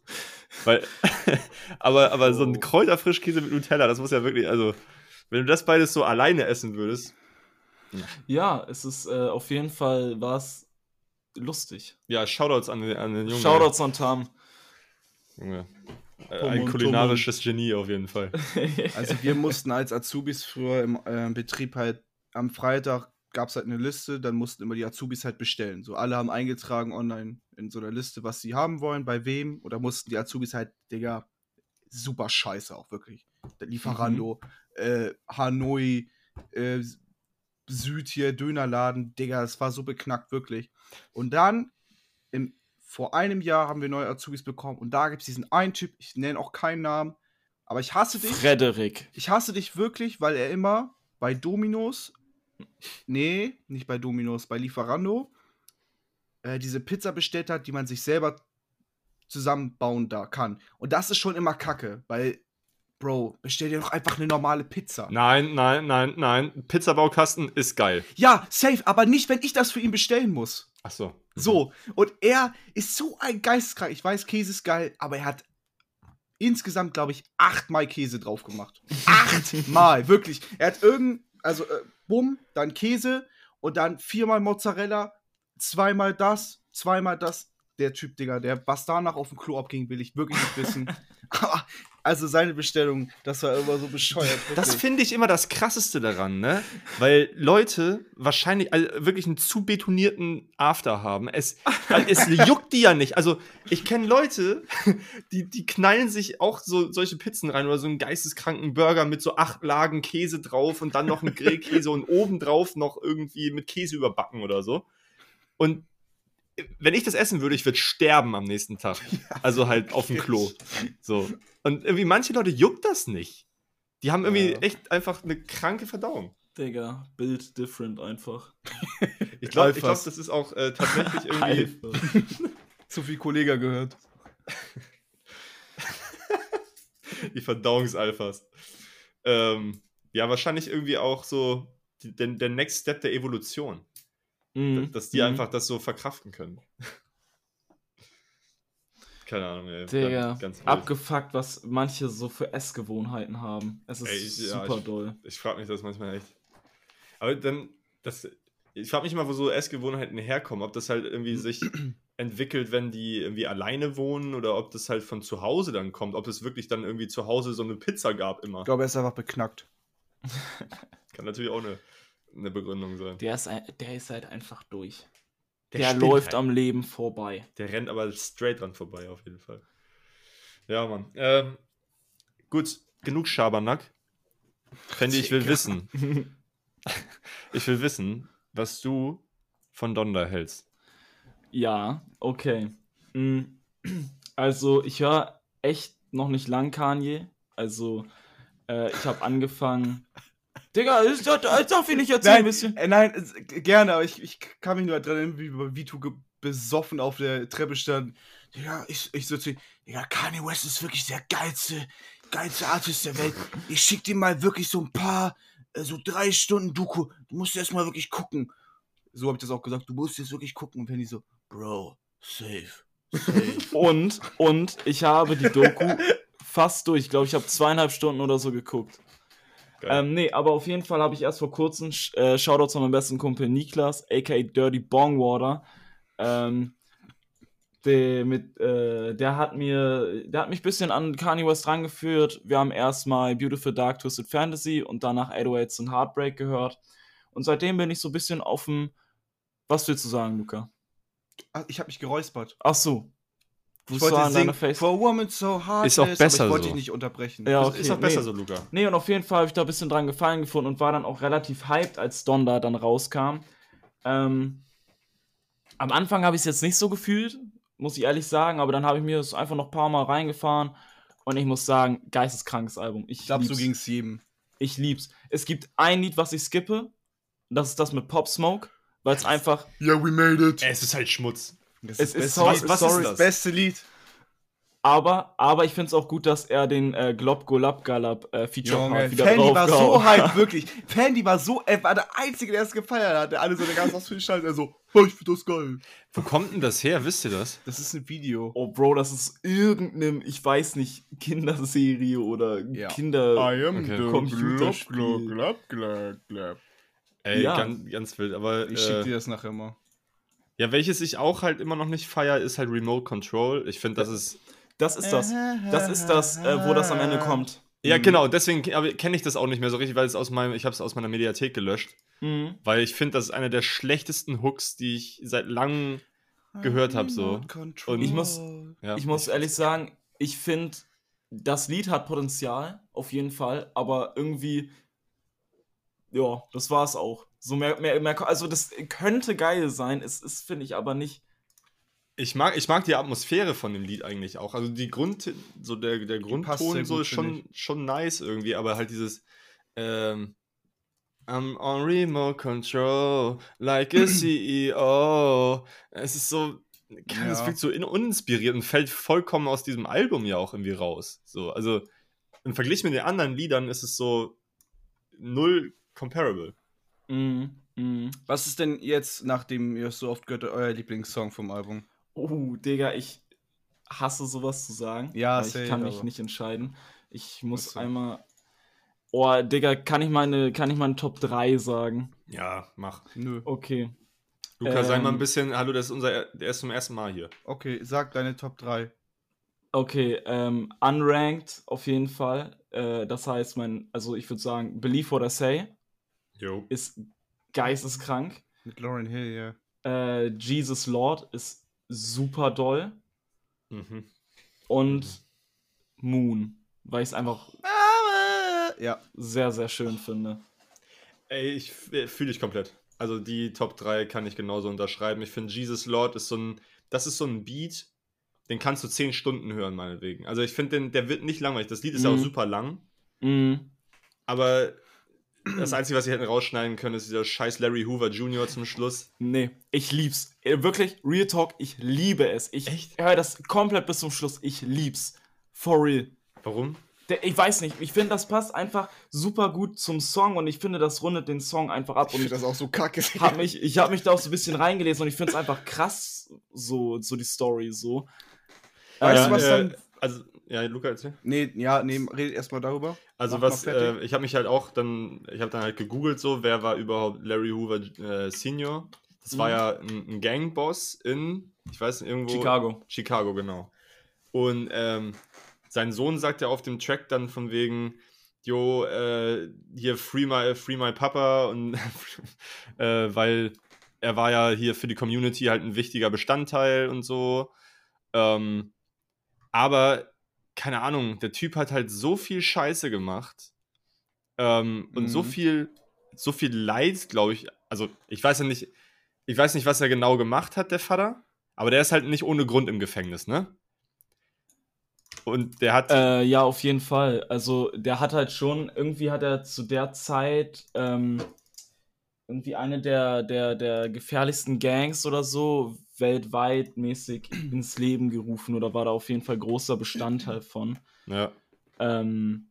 Weil, <laughs> aber, aber so ein Oh. Kräuterfrischkäse mit Nutella, das muss ja wirklich, also, wenn du das beides so alleine essen würdest, Ja, es ist äh, auf jeden Fall was lustig. ja, Shoutouts an, den- an den Jungen. Shoutouts an Tam. Junge. Äh, Tom Ein kulinarisches Genie auf jeden Fall. Also wir mussten als Azubis früher im äh, Betrieb halt am Freitag gab es halt eine Liste, dann mussten immer die Azubis halt bestellen. So alle haben eingetragen online in so einer Liste, was sie haben wollen, bei wem. Oder mussten die Azubis halt, Digga, super scheiße auch wirklich. Der Lieferando, äh, Hanoi, äh, Süd hier, Dönerladen, Digga, es war so beknackt, wirklich. Und dann, im, vor einem Jahr haben wir neue Azubis bekommen und da gibt es diesen einen Typ, ich nenne auch keinen Namen, aber ich hasse dich. Frederik. Ich hasse dich wirklich, weil er immer bei Dominos, nee, nicht bei Dominos, bei Lieferando, äh, diese Pizza bestellt hat, die man sich selber zusammenbauen da kann. Und das ist schon immer kacke, weil, Bro, bestell dir doch einfach eine normale Pizza. Nein, nein, nein, nein. Pizzabaukasten ist geil. Ja, safe, aber nicht, wenn ich das für ihn bestellen muss. Ach so. So, und er ist so ein geisteskrank. Ich weiß, Käse ist geil, aber er hat insgesamt, glaube ich, achtmal Käse drauf gemacht. <laughs> Achtmal, wirklich. Er hat irgend, also, äh, bumm, dann Käse und dann viermal Mozzarella, zweimal das, zweimal das. Der Typ, Digga, der was danach auf dem Klo abging, will ich wirklich nicht wissen. <laughs> Aber, also seine Bestellung, das war immer so bescheuert. Das wirklich. finde ich immer das Krasseste daran, ne? Weil Leute wahrscheinlich also wirklich einen zu betonierten After haben. Es, es <laughs> juckt die ja nicht. Also, ich kenne Leute, die, die knallen sich auch so solche Pizzen rein oder so einen geisteskranken Burger mit so acht Lagen Käse drauf und dann noch einen Grillkäse und obendrauf noch irgendwie mit Käse überbacken oder so. Und wenn ich das essen würde, ich würde sterben am nächsten Tag. <laughs> also halt auf dem Klo. So. Und irgendwie manche Leute juckt das nicht. Die haben irgendwie Ja. echt einfach eine kranke Verdauung. Digga, Bild different einfach. Ich glaube, <laughs> ich glaub, das ist auch äh, tatsächlich irgendwie. <laughs> Zu viel Kollege gehört. <laughs> die Verdauungsalphas. ähm, ja, wahrscheinlich irgendwie auch so die, der, der Next Step der Evolution. Mhm. Dass die Mhm. einfach das so verkraften können. Keine Ahnung, ey. Digga, Ganz- ganz abgefuckt, was manche so für Essgewohnheiten haben. Es ist Ey, ich- ja, super ich- doll. Ich frage mich das manchmal echt. Aber dann, das, ich frage mich immer, wo so Essgewohnheiten herkommen. Ob das halt irgendwie sich <clears throat> entwickelt, wenn die irgendwie alleine wohnen oder ob das halt von zu Hause dann kommt. Ob es wirklich dann irgendwie zu Hause so eine Pizza gab immer. Ich glaube, er ist einfach beknackt. Kann natürlich auch eine, eine Begründung sein. Der ist, der ist halt einfach durch. Der Der, läuft halt. am Leben vorbei. Der rennt aber straight dran vorbei, auf jeden Fall. Ja, Mann. Ähm, gut, genug Schabernack. Fendi, ich will wissen. <laughs> ich will wissen, was du von Donda hältst. Ja, okay. Mm, Also, ich höre echt noch nicht lang Kanye. Also, äh, ich habe angefangen. Digga, ist das, darf ich nicht erzählen, ein bisschen. äh, nein, gerne, aber ich, ich kann mich nur dran erinnern, wie wie Vito besoffen auf der Treppe stand. Ja, ich, ich so zu Digga, Kanye West ist wirklich der geilste, geilste Artist der Welt. Ich schick dir mal wirklich so ein paar, äh, so drei Stunden Doku. Du musst erst mal wirklich gucken. so habe ich das auch gesagt, Du musst jetzt wirklich gucken. Und Penny so, Bro, safe, safe. <laughs> Und, und ich habe die Doku <laughs> fast durch. Ich glaube, ich habe zweieinhalb Stunden oder so geguckt. Ähm, nee, aber auf jeden Fall habe ich erst vor kurzem äh, Shoutouts an meinen besten Kumpel Niklas, aka Dirty Bongwater. Ähm, der, mit, äh, der hat mir, der hat mich ein bisschen an Kanye West rangeführt. Wir haben erstmal Beautiful Dark Twisted Fantasy und danach 808s und Heartbreak gehört. Und seitdem bin ich so ein bisschen auf dem. Was willst du sagen, Luca? ah, ich habe mich geräuspert. Ach so. Du Ich wollte an singen, Face. For a woman so hard. Ist auch besser aber ich wollte so. dich nicht unterbrechen. Ja, Ist- okay. ist doch besser nee. so, Luca. Nee, und auf jeden Fall habe ich da ein bisschen dran gefallen gefunden und war dann auch relativ hyped, als Donda dann rauskam. Ähm, am Anfang habe ich es jetzt nicht so gefühlt, muss ich ehrlich sagen, aber dann habe ich mir das einfach noch ein paar Mal reingefahren und ich muss sagen, geisteskrankes Album. Ich, Ich glaube, so lieb's. ging es jedem. Ich lieb's. Es gibt ein Lied, was ich skippe, das ist das mit Pop Smoke, weil es einfach, Ja, we made it. Es ist halt Schmutz. Das es ist so- Lied. was sorry, ist das beste Lied. aber, aber ich finde es auch gut, dass er den äh, Glob Golab Galab äh, Feature Junge, wieder Fandy war so hyped, wirklich. Fandy war so, er war der Einzige, der es gefeiert hat. Der alle so der ganze Ausflug stand, er so, oh, ich finde das geil. Wo kommt denn das her? Wisst ihr das? Das ist ein Video. Oh, Bro, das ist irgendeinem, ich weiß nicht, Kinderserie oder Ja. Kinder. am Okay. the Computerspiel. glub. Ey, Ja. ganz, ganz wild. Aber Ich schick äh, dir das nachher mal. Ja, welches ich auch halt immer noch nicht feier, ist halt Remote Control. Ich finde, das ist. Das ist das. Das ist das, äh, wo das am Ende kommt. Ja, Mhm. genau, deswegen kenne ich das auch nicht mehr so richtig, weil es aus meinem, ich habe es aus meiner Mediathek gelöscht. Mhm. Weil ich finde, das ist einer der schlechtesten Hooks, die ich seit langem gehört hab, so. Und ich muss- Ja. Ich muss ehrlich sagen, ich finde, das Lied hat Potenzial, auf jeden Fall, aber irgendwie, ja, das war es auch. So mehr, mehr, mehr, also das könnte geil sein, es ist, finde ich, aber nicht. Ich mag, ich mag die Atmosphäre von dem Lied eigentlich auch. Also die Grund, so der, der Grundton so ist schon, schon nice irgendwie, aber halt dieses ähm, I'm on remote control, like a <clears throat> CEO. Es ist so, kann es Ja. wirkt so in, uninspiriert und fällt vollkommen aus diesem Album ja auch irgendwie raus. So, also im Vergleich mit den anderen Liedern ist es so null comparable. Mhm. Mhm. Was ist denn jetzt, nachdem ihr es so oft gehört habt, euer Lieblingssong vom Album? Oh, Digga, ich hasse sowas zu sagen. Ja, weil ich safe, kann mich aber- nicht entscheiden. Ich muss so. einmal. Oh, Digga, kann ich meine, kann ich meine Top 3 sagen? Ja, mach. Nö. Okay. Luca, sei mal ein Ähm. bisschen, hallo, das ist unser, der ist zum ersten Mal hier. Okay, sag deine Top 3. Okay, ähm, unranked auf jeden Fall. Äh, das heißt, mein, also ich würde sagen, Believe What I Say Jo. ist geisteskrank. Mit Lauren Hill, ja. Äh, Jesus Lord ist super doll. Mhm. Und Moon, weil ich es einfach Ja, sehr, sehr schön finde. Ey, ich fühle ich komplett. Also die Top 3 kann ich genauso unterschreiben. Ich finde, Jesus Lord ist so ein, das ist so ein Beat, den kannst du 10 Stunden hören, meinetwegen. Also ich finde, den- der wird nicht langweilig. Das Lied ist ja auch Mhm. super lang, Mhm. aber das Einzige, was sie hätten rausschneiden können, ist dieser scheiß Larry Hoover Jr. zum Schluss. Nee, ich lieb's. Äh, Wirklich, Real Talk, ich liebe es. Ich Echt? höre das komplett bis zum Schluss. Ich lieb's. For real. Warum? Ich weiß nicht, ich finde, das passt einfach super gut zum Song und ich finde, das rundet den Song einfach ab. Ich Und finde das auch so kacke. ich habe mich, ich hab mich da auch so ein bisschen reingelesen und ich finde es einfach krass, so, so die Story so. Weißt Äh, du, was äh, dann. Also, ja, Luca, erzähl. Nee, ja, nee, redet erstmal darüber. Also Mach was, äh, ich habe mich halt auch dann, ich habe dann halt gegoogelt so, wer war überhaupt Larry Hoover äh, Senior? Das war Mhm. ja ein, ein Gangboss in, ich weiß nicht, irgendwo. Chicago. Chicago, genau. Und ähm, sein Sohn sagt ja auf dem Track dann von wegen, jo, äh, hier free my, free my Papa und <laughs> äh, weil er war ja hier für die Community halt ein wichtiger Bestandteil und so. Ähm, aber keine Ahnung, der Typ hat halt so viel Scheiße gemacht ähm, und so Mhm. viel, so viel Leid, glaube ich. Also ich weiß ja nicht, ich weiß nicht, was er genau gemacht hat, der Vater, aber der ist halt nicht ohne Grund im Gefängnis, ne? Und der hat, Äh, ja, auf jeden Fall. Also, der hat halt schon, irgendwie hat er zu der Zeit ähm, irgendwie eine der, der, der gefährlichsten Gangs oder so weltweit mäßig <clears throat> ins Leben gerufen oder war da auf jeden Fall großer Bestandteil von. ja, Ähm,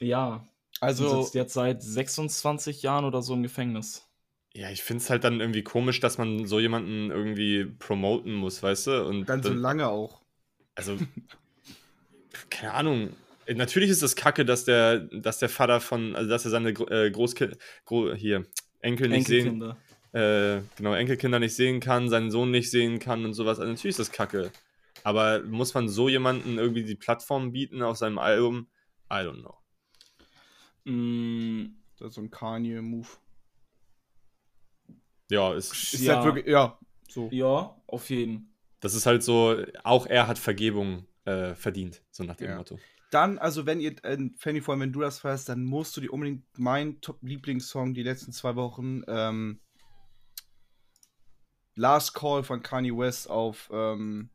ja, Also, sitzt jetzt seit 26 Jahren oder so im Gefängnis. ja, ich finde es halt dann irgendwie komisch, dass man so jemanden irgendwie promoten muss, weißt du? Und dann so lange auch. also, <laughs> keine Ahnung. Natürlich ist es kacke, dass der, dass der Vater von, also dass er seine äh, Großkind, Gro hier, Enkel nicht sehen, Enkelkinder. äh, genau, Enkelkinder nicht sehen kann, seinen Sohn nicht sehen kann und sowas. Also natürlich ist das kacke. Aber muss man so jemanden irgendwie die Plattform bieten auf seinem Album? I don't know. Mm, Das ist so ein Kanye-Move. Ja, es, Ist Ja. halt wirklich, ja, so. ja, auf jeden. das ist halt so, auch er hat Vergebung äh, verdient, so nach dem Ja. Motto. Dann, also wenn ihr, äh, Fanny, vor allem wenn du das feierst, dann musst du dir unbedingt meinen Top-Lieblingssong die letzten zwei Wochen, ähm, Last Call von Kanye West auf, ähm,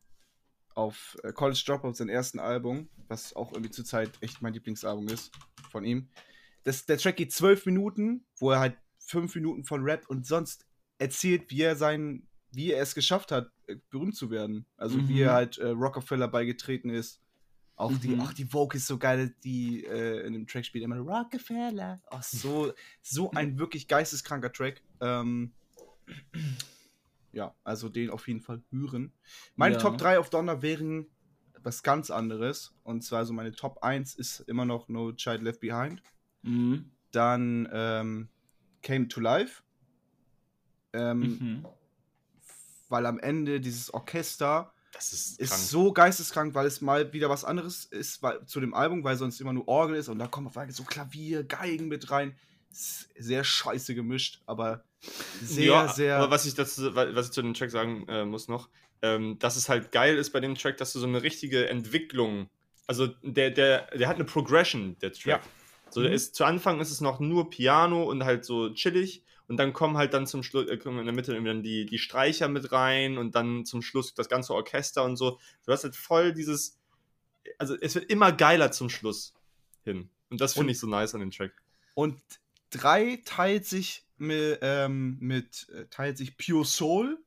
auf äh, College Dropout, sein ersten Album, was auch irgendwie zurzeit echt mein Lieblingsalbum ist von ihm. Das, der Track geht zwölf Minuten, wo er halt fünf Minuten von Rap und sonst erzählt, wie er sein, wie er es geschafft hat, äh, berühmt zu werden. Also wie Mhm. er halt äh, Rockefeller beigetreten ist. Auch die, Mhm. ach, die Vogue ist so geil, die äh, in dem Track spielt immer Rockefeller. Ach, so, so ein <laughs> wirklich geisteskranker Track. Ähm, ja, also den auf jeden Fall hören. Meine Ja. Top 3 auf Donner wären was ganz anderes. Und zwar so meine Top 1 ist immer noch No Child Left Behind. Mhm. Dann ähm, Came to Life. Ähm, Mhm. Weil am Ende dieses Orchester Das ist, ist krank. so geisteskrank, weil es mal wieder was anderes ist weil, zu dem Album, weil sonst immer nur Orgel ist und da kommen auf einmal so Klavier, Geigen mit rein. Sehr scheiße gemischt, aber sehr, ja, sehr. Aber was ich, dazu, was ich zu dem Track sagen äh, muss noch, ähm, dass es halt geil ist bei dem Track, dass du so eine richtige Entwicklung, also der, der, der hat eine Progression, der Track. Ja. So, Mhm. ist, zu Anfang ist es noch nur Piano und halt so chillig und dann kommen halt dann zum Schluss, äh, kommen in der Mitte irgendwie dann die, die Streicher mit rein und dann zum Schluss das ganze Orchester und so. Du hast halt voll dieses, also es wird immer geiler zum Schluss hin. Und das finde ich so nice an dem Track. Und drei teilt sich mit, ähm, mit äh, teilt sich Pure Soul,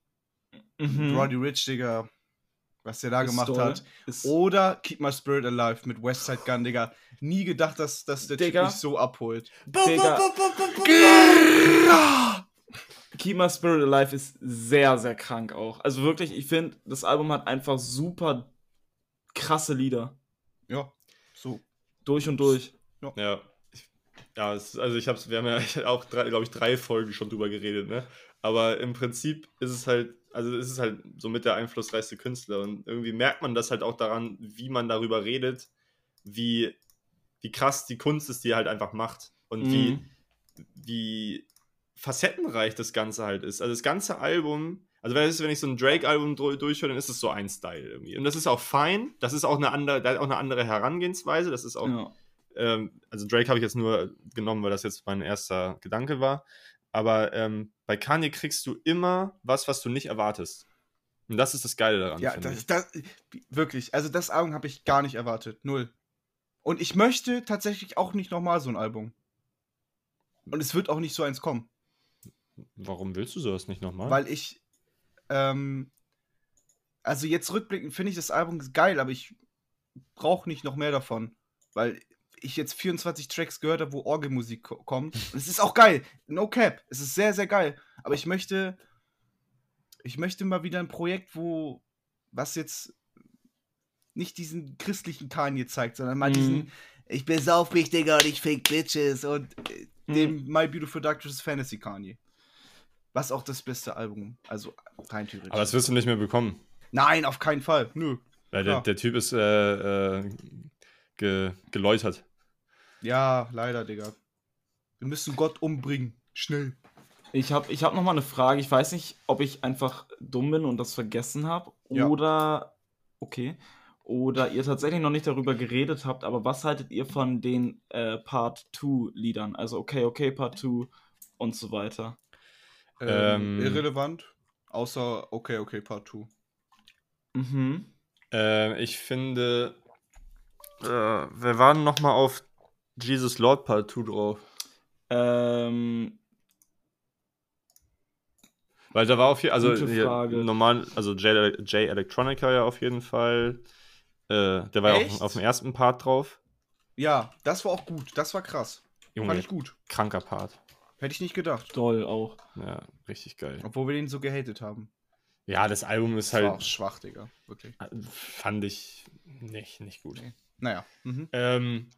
Mhm. Roddy Rich, Digga, was der da Ist gemacht toll. hat. Ist, Oder Keep My Spirit Alive mit Westside Gun, Digga. Nie gedacht, dass, dass der Typ Digga. mich so abholt. Digga. Keep My Spirit Alive ist sehr, sehr krank auch. Also wirklich, ich finde, das Album hat einfach super krasse Lieder. Ja, so. Durch und durch. Ja. Ja, es, also ich hab's, wir haben ja <laughs> auch, glaube ich, drei Folgen schon drüber geredet, ne? Aber im Prinzip ist es halt, also ist es halt so mit der einflussreichste Künstler und irgendwie merkt man das halt auch daran, wie man darüber redet, wie, wie krass die Kunst ist, die er halt einfach macht und wie, Mhm. wie facettenreich das Ganze halt ist. Also das ganze Album, also wenn ich, so ein Drake-Album dr- durchhöre, dann ist es so ein Style irgendwie. Und das ist auch fein, das ist auch eine andere, auch eine andere Herangehensweise, das ist auch Ja. ähm, also Drake habe ich jetzt nur genommen, weil das jetzt mein erster Gedanke war. Aber ähm, bei Kanye kriegst du immer was, was du nicht erwartest. Und das ist das Geile daran. Ja, das, das, wirklich. Also das Album habe ich gar nicht erwartet. Null. Und ich möchte tatsächlich auch nicht nochmal so ein Album. Und es wird auch nicht so eins kommen. Warum willst du sowas nicht nochmal? Weil ich, ähm, also jetzt rückblickend finde ich das Album geil, aber ich brauche nicht noch mehr davon. weil ich jetzt 24 Tracks gehört habe, wo Orgelmusik ko kommt. Und es ist auch geil. No cap. Es ist sehr, sehr geil. Aber ich möchte, ich möchte mal wieder ein Projekt, wo, was jetzt nicht diesen christlichen Kanye zeigt, sondern mal Mhm. diesen, ich bin saufig, Digga, und ich fick Bitches und äh, Mhm. dem My Beautiful Twisted Fantasy Kanye. Was auch das beste Album, also rein theoretisch. Aber das wirst du nicht mehr bekommen. Nein, auf keinen Fall. Nö. Weil der, der Typ ist äh, äh, ge, geläutert. Ja, leider, Digga. Wir müssen Gott umbringen. Schnell. Ich habe ich hab noch mal eine Frage. Ich weiß nicht, ob ich einfach dumm bin und das vergessen habe Ja. oder okay oder ihr tatsächlich noch nicht darüber geredet habt. Aber was haltet ihr von den äh, Part 2 Liedern? Also okay, okay, Part 2 und so weiter. Ähm, Ähm, irrelevant. Außer okay, okay, Part 2. Mhm. Äh, ich finde, äh, wir waren noch mal auf Jesus Lord Part 2 drauf. Ähm, Weil da war auf jeden also hier, normal, also J, J Electronica ja auf jeden Fall. Äh, der war ja Echt? auf, auf dem ersten Part drauf. Ja, das war auch gut. Das war krass. Junge, Fand ich gut. kranker Part. Hätte ich nicht gedacht. doll auch. Ja, richtig geil. Obwohl wir den so gehatet haben. Ja, das Album ist Das war auch halt, schwach, Digga. Wirklich. fand ich nicht, nicht gut. Naja. Mhm. Ähm,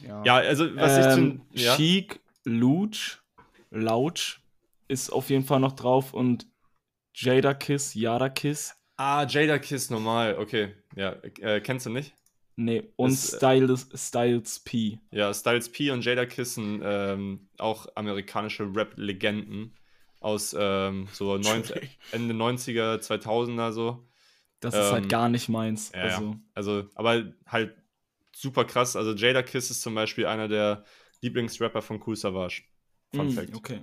Ja. ja, also was ich ähm, zum, ja, Chic, Luch, Lauch ist auf jeden Fall noch drauf und Jada Kiss, Yada Kiss. Ah, Jada Kiss normal, okay. Ja, äh, kennst du nicht? Nee, und Das, äh, Styles, Styles P. Ja, Styles P und Jada Kiss sind ähm, auch amerikanische Rap-Legenden aus ähm, so 90, Ende 90er, 2000er so. Das ist Ähm, halt gar nicht meins. Ja, also, ja. also, aber halt super krass. Also Jada Kiss ist zum Beispiel einer der Lieblingsrapper von Cool Savage. Fun mm, Fact. Okay.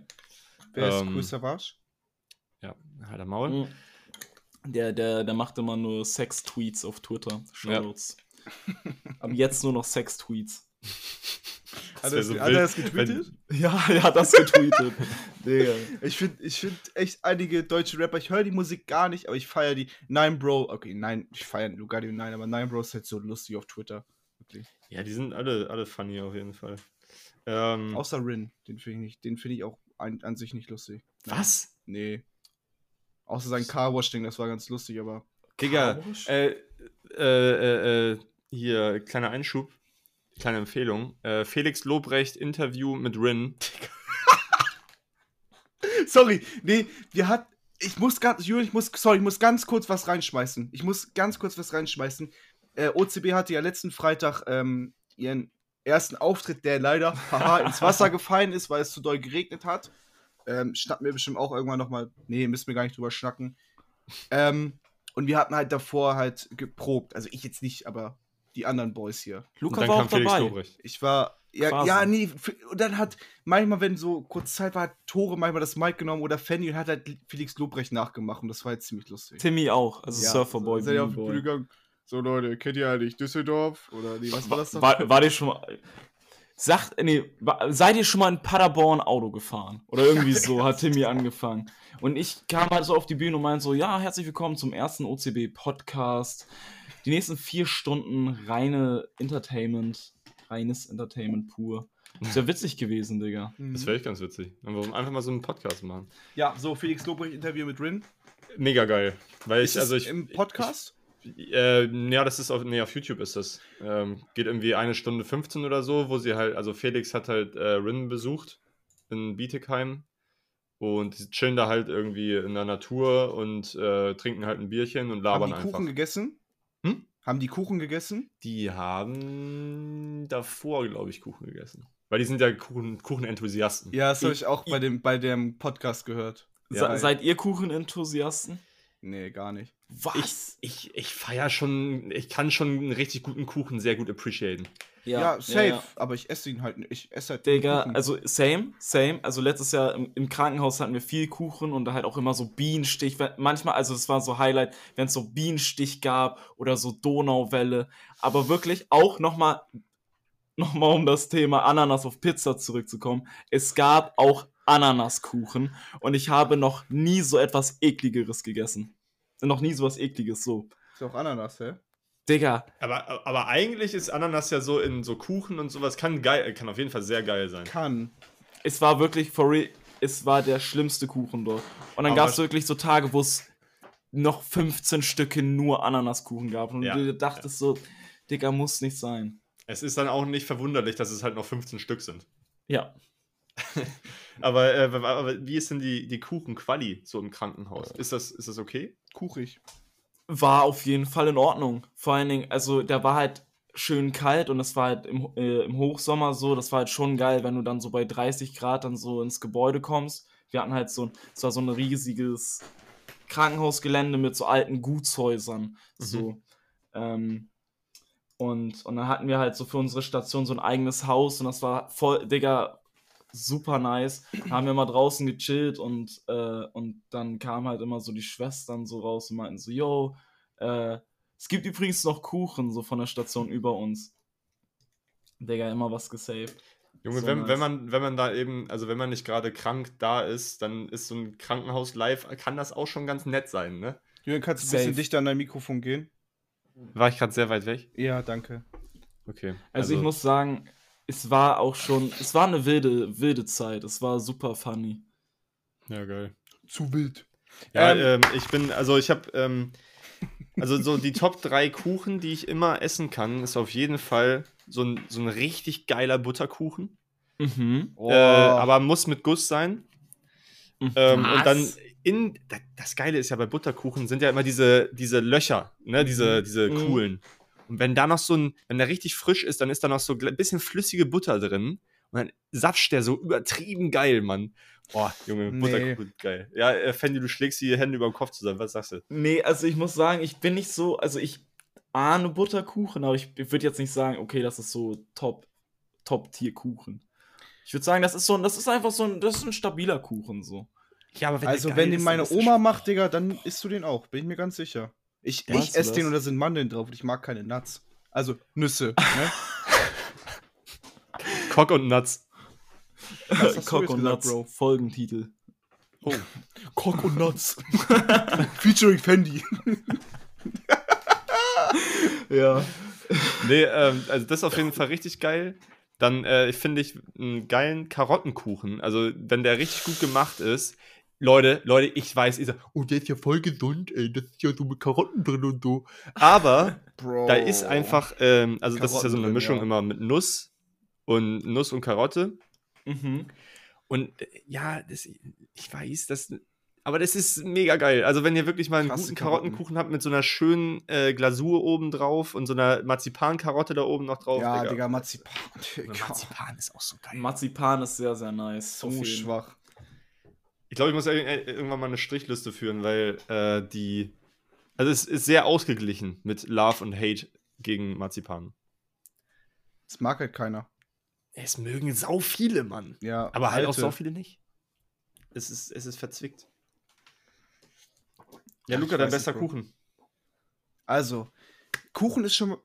Wer ist ähm, Cool Savage? Ja, halt am Maul. Mm. Der, der, der macht immer nur Sex-Tweets auf Twitter. Shoutouts. Aber jetzt nur noch Sex-Tweets. Hat er so das- hat er das getweetet? Ja, er hat das getweetet. <laughs> Digga. Ich finde ich find echt einige deutsche Rapper, ich höre die Musik gar nicht, aber ich feiere die. Nine Bro, okay, nein, ich feiere Lugardi und Nine, aber Nine Bro ist halt so lustig auf Twitter. Wirklich. Ja, die sind alle, alle funny auf jeden Fall. Ähm, Außer Rin, den finde ich nicht, den finde ich auch an, an sich nicht lustig. Nein. was? Nee. Außer sein Carwash-Ding, das war ganz lustig, aber. Digga, äh, äh, äh, äh, hier, kleiner Einschub, kleine Empfehlung. Äh, Felix Lobrecht Interview mit Rin. <laughs> Sorry, nee, wir hat. Ich muss ganz, Julian, ich muss, sorry, ich muss ganz kurz was reinschmeißen. Ich muss ganz kurz was reinschmeißen. Äh, OCB hatte ja letzten Freitag ähm, ihren ersten Auftritt, der leider haha, ins Wasser <laughs> gefallen ist, weil es zu doll geregnet hat. Ähm, schnappen wir bestimmt auch irgendwann nochmal. Nee, müssen wir gar nicht drüber schnacken. Ähm, und wir hatten halt davor halt geprobt. Also ich jetzt nicht, aber die anderen Boys hier. Luca war auch Felix dabei. Ich war. Ja, Quasi. ja, nee. Und dann hat manchmal, wenn so kurz Zeit war, hat Tore manchmal das Mic genommen oder Fanny und hat halt Felix Lobrecht nachgemacht und das war jetzt ziemlich lustig. Timmy auch, also Ja, Surferboy. so, seid ihr auf die Boy. Bühne gegangen? So, Leute, kennt ihr eigentlich Düsseldorf? Oder nee, was war das? War, war dir schon mal. Sagt, nee, war, seid ihr schon mal in Paderborn Auto gefahren? Oder irgendwie so, hat Timmy <laughs> angefangen. Und ich kam halt so auf die Bühne und meinte so, ja, herzlich willkommen zum ersten OCB-Podcast. Die nächsten vier Stunden reine Entertainment, reines Entertainment pur. Ist ja <laughs> witzig gewesen, Digga. Mhm. Das wäre echt ganz witzig. Dann wollen wir einfach mal so einen Podcast machen. Ja, so, Felix Lobrecht Interview mit Rin. Mega geil. Weil Ist ich, also ich. im Podcast? Ich, äh, ja, das ist auf, nee, auf YouTube ist das. Ähm, geht irgendwie eine Stunde 15 oder so, wo sie halt, also Felix hat halt äh, Rin besucht in Bietigheim. Und die chillen da halt irgendwie in der Natur und äh, trinken halt ein Bierchen und Haben labern die einfach. Kuchen gegessen? Hm? Haben die Kuchen gegessen? Die haben davor, glaube ich, Kuchen gegessen. Weil die sind ja Kuchen- Kuchenenthusiasten. Ja, das habe Ich- ich auch bei dem, bei dem Podcast gehört. Se Ja, seid ihr Kuchenenthusiasten? Nee, gar nicht. Was? Ich, ich, ich feier schon, ich kann schon einen richtig guten Kuchen sehr gut appreciaten. Ja, safe. ja. Aber ich esse ihn halt nicht. Ich esse halt Digga, also same, same. Also letztes Jahr im, im Krankenhaus hatten wir viel Kuchen und da halt auch immer so Bienenstich. Manchmal, also es war so Highlight, wenn es so Bienenstich gab oder so Donauwelle. Aber wirklich auch nochmal, <laughs> nochmal um das Thema Ananas auf Pizza zurückzukommen. Es gab auch Ananaskuchen und ich habe noch nie so etwas ekligeres gegessen. Noch nie so was ekliges, so. Ist auch Ananas, hä? Digga, Aber, aber eigentlich ist Ananas ja so in so Kuchen und sowas, kann geil, kann auf jeden Fall sehr geil sein. Kann. es war wirklich for real, es war der schlimmste Kuchen dort. Und dann gab es wirklich so Tage, wo es noch 15 Stücke nur Ananaskuchen gab. Und Ja, du dachtest so, Digga, muss nicht sein. Es ist dann auch nicht verwunderlich, dass es halt noch 15 Stück sind. Ja. <laughs> Aber, äh, aber wie ist denn die, die Kuchenquali so im Krankenhaus? Ist das, ist das okay? Kuchig. War auf jeden Fall in Ordnung. Vor allen Dingen, also der war halt schön kalt und es war halt im, äh, im Hochsommer so, das war halt schon geil, wenn du dann so bei 30 Grad dann so ins Gebäude kommst. Wir hatten halt so, ein- es war so ein riesiges Krankenhausgelände mit so alten Gutshäusern. So. Ähm, und, und dann hatten wir halt so für unsere Station so ein eigenes Haus und das war voll, Digga, super nice. Haben wir mal draußen gechillt und, äh, und dann kamen halt immer so die Schwestern so raus und meinten so, yo, äh, es gibt übrigens noch Kuchen so von der Station über uns. Digga, immer was gesaved. Junge, So wenn, nice. wenn, man, wenn man da eben, also wenn man nicht gerade krank da ist, dann ist so ein Krankenhaus live, kann das auch schon ganz nett sein, ne? Julian, kannst du ein Safe. bisschen dichter an dein Mikrofon gehen? War ich gerade sehr weit weg? Ja, danke. Okay. Also, ich muss sagen, es war auch schon, es war eine wilde, wilde Zeit. Es war super funny. Ja, geil. Zu wild. Ja, Ähm, ähm, ich bin, also ich habe, ähm, also so die Top 3 Kuchen, die ich immer essen kann, ist auf jeden Fall so ein, so ein richtig geiler Butterkuchen. Mhm. Oh, Äh, aber muss mit Guss sein. Ähm, Was? und dann in, da- das Geile ist ja bei Butterkuchen sind ja immer diese, diese Löcher, ne, diese, diese Mhm. coolen. Und wenn da noch so ein, wenn der richtig frisch ist, dann ist da noch so ein bisschen flüssige Butter drin. Und dann sapscht der so übertrieben geil, Mann. Boah, Junge, Nee. Butterkuchen, geil. Ja, äh, Fendi, du schlägst die Hände über den Kopf zusammen. Was sagst du? Nee, also ich muss sagen, ich bin nicht so, also ich ahne Butterkuchen, aber ich, würde jetzt nicht sagen, okay, das ist so Top, Top-Tier-Kuchen. Ich würde sagen, das ist so, ein- das ist einfach so ein, das ist ein stabiler Kuchen so. Ja, aber also, wenn den meine Oma macht, Digga, dann isst du den auch. Bin ich mir ganz sicher. Ich, ich esse den und da sind Mandeln drauf und ich mag keine Nuts. Also Nüsse. <laughs> Ne? Cock und Nuts. Cock und gesagt, Nuts, Bro? Folgentitel. Cock und Nuts. <laughs> Featuring Fendi. <laughs> Ja. Nee, ähm, also das ist auf jeden Fall richtig geil. Dann äh, finde ich einen geilen Karottenkuchen. Also, wenn der richtig gut gemacht ist. Leute, Leute, ich weiß, ihr sagt, oh, der ist ja voll gesund, ey, das ist ja so mit Karotten drin und so. Aber <laughs> Bro. da ist einfach, ähm, also das ist ja so Karotten eine drin, Mischung ja. immer mit Nuss und Nuss und Karotte. Mhm. Und äh, ja, das, ich weiß, das, aber das ist mega geil. Also wenn ihr wirklich mal einen Krasse guten Karotten. Karottenkuchen habt mit so einer schönen äh, Glasur oben drauf und so einer Marzipankarotte da oben noch drauf. Ja, Digga, Marzipan. Und <laughs> Digga. Marzipan ist auch so geil. Marzipan ist sehr, sehr nice. So schwach. Ich glaube, ich muss ir- irgendwann mal eine Strichliste führen, weil äh, die. Also es ist sehr ausgeglichen mit Love und Hate gegen Marzipan. Das mag halt keiner. Es mögen sau viele, Mann. Ja, Aber halt auch alte. sau viele nicht. Es ist, es ist verzwickt. Ja, Ach, Luca, dein bester. Kuchen. Also, Kuchen ist schon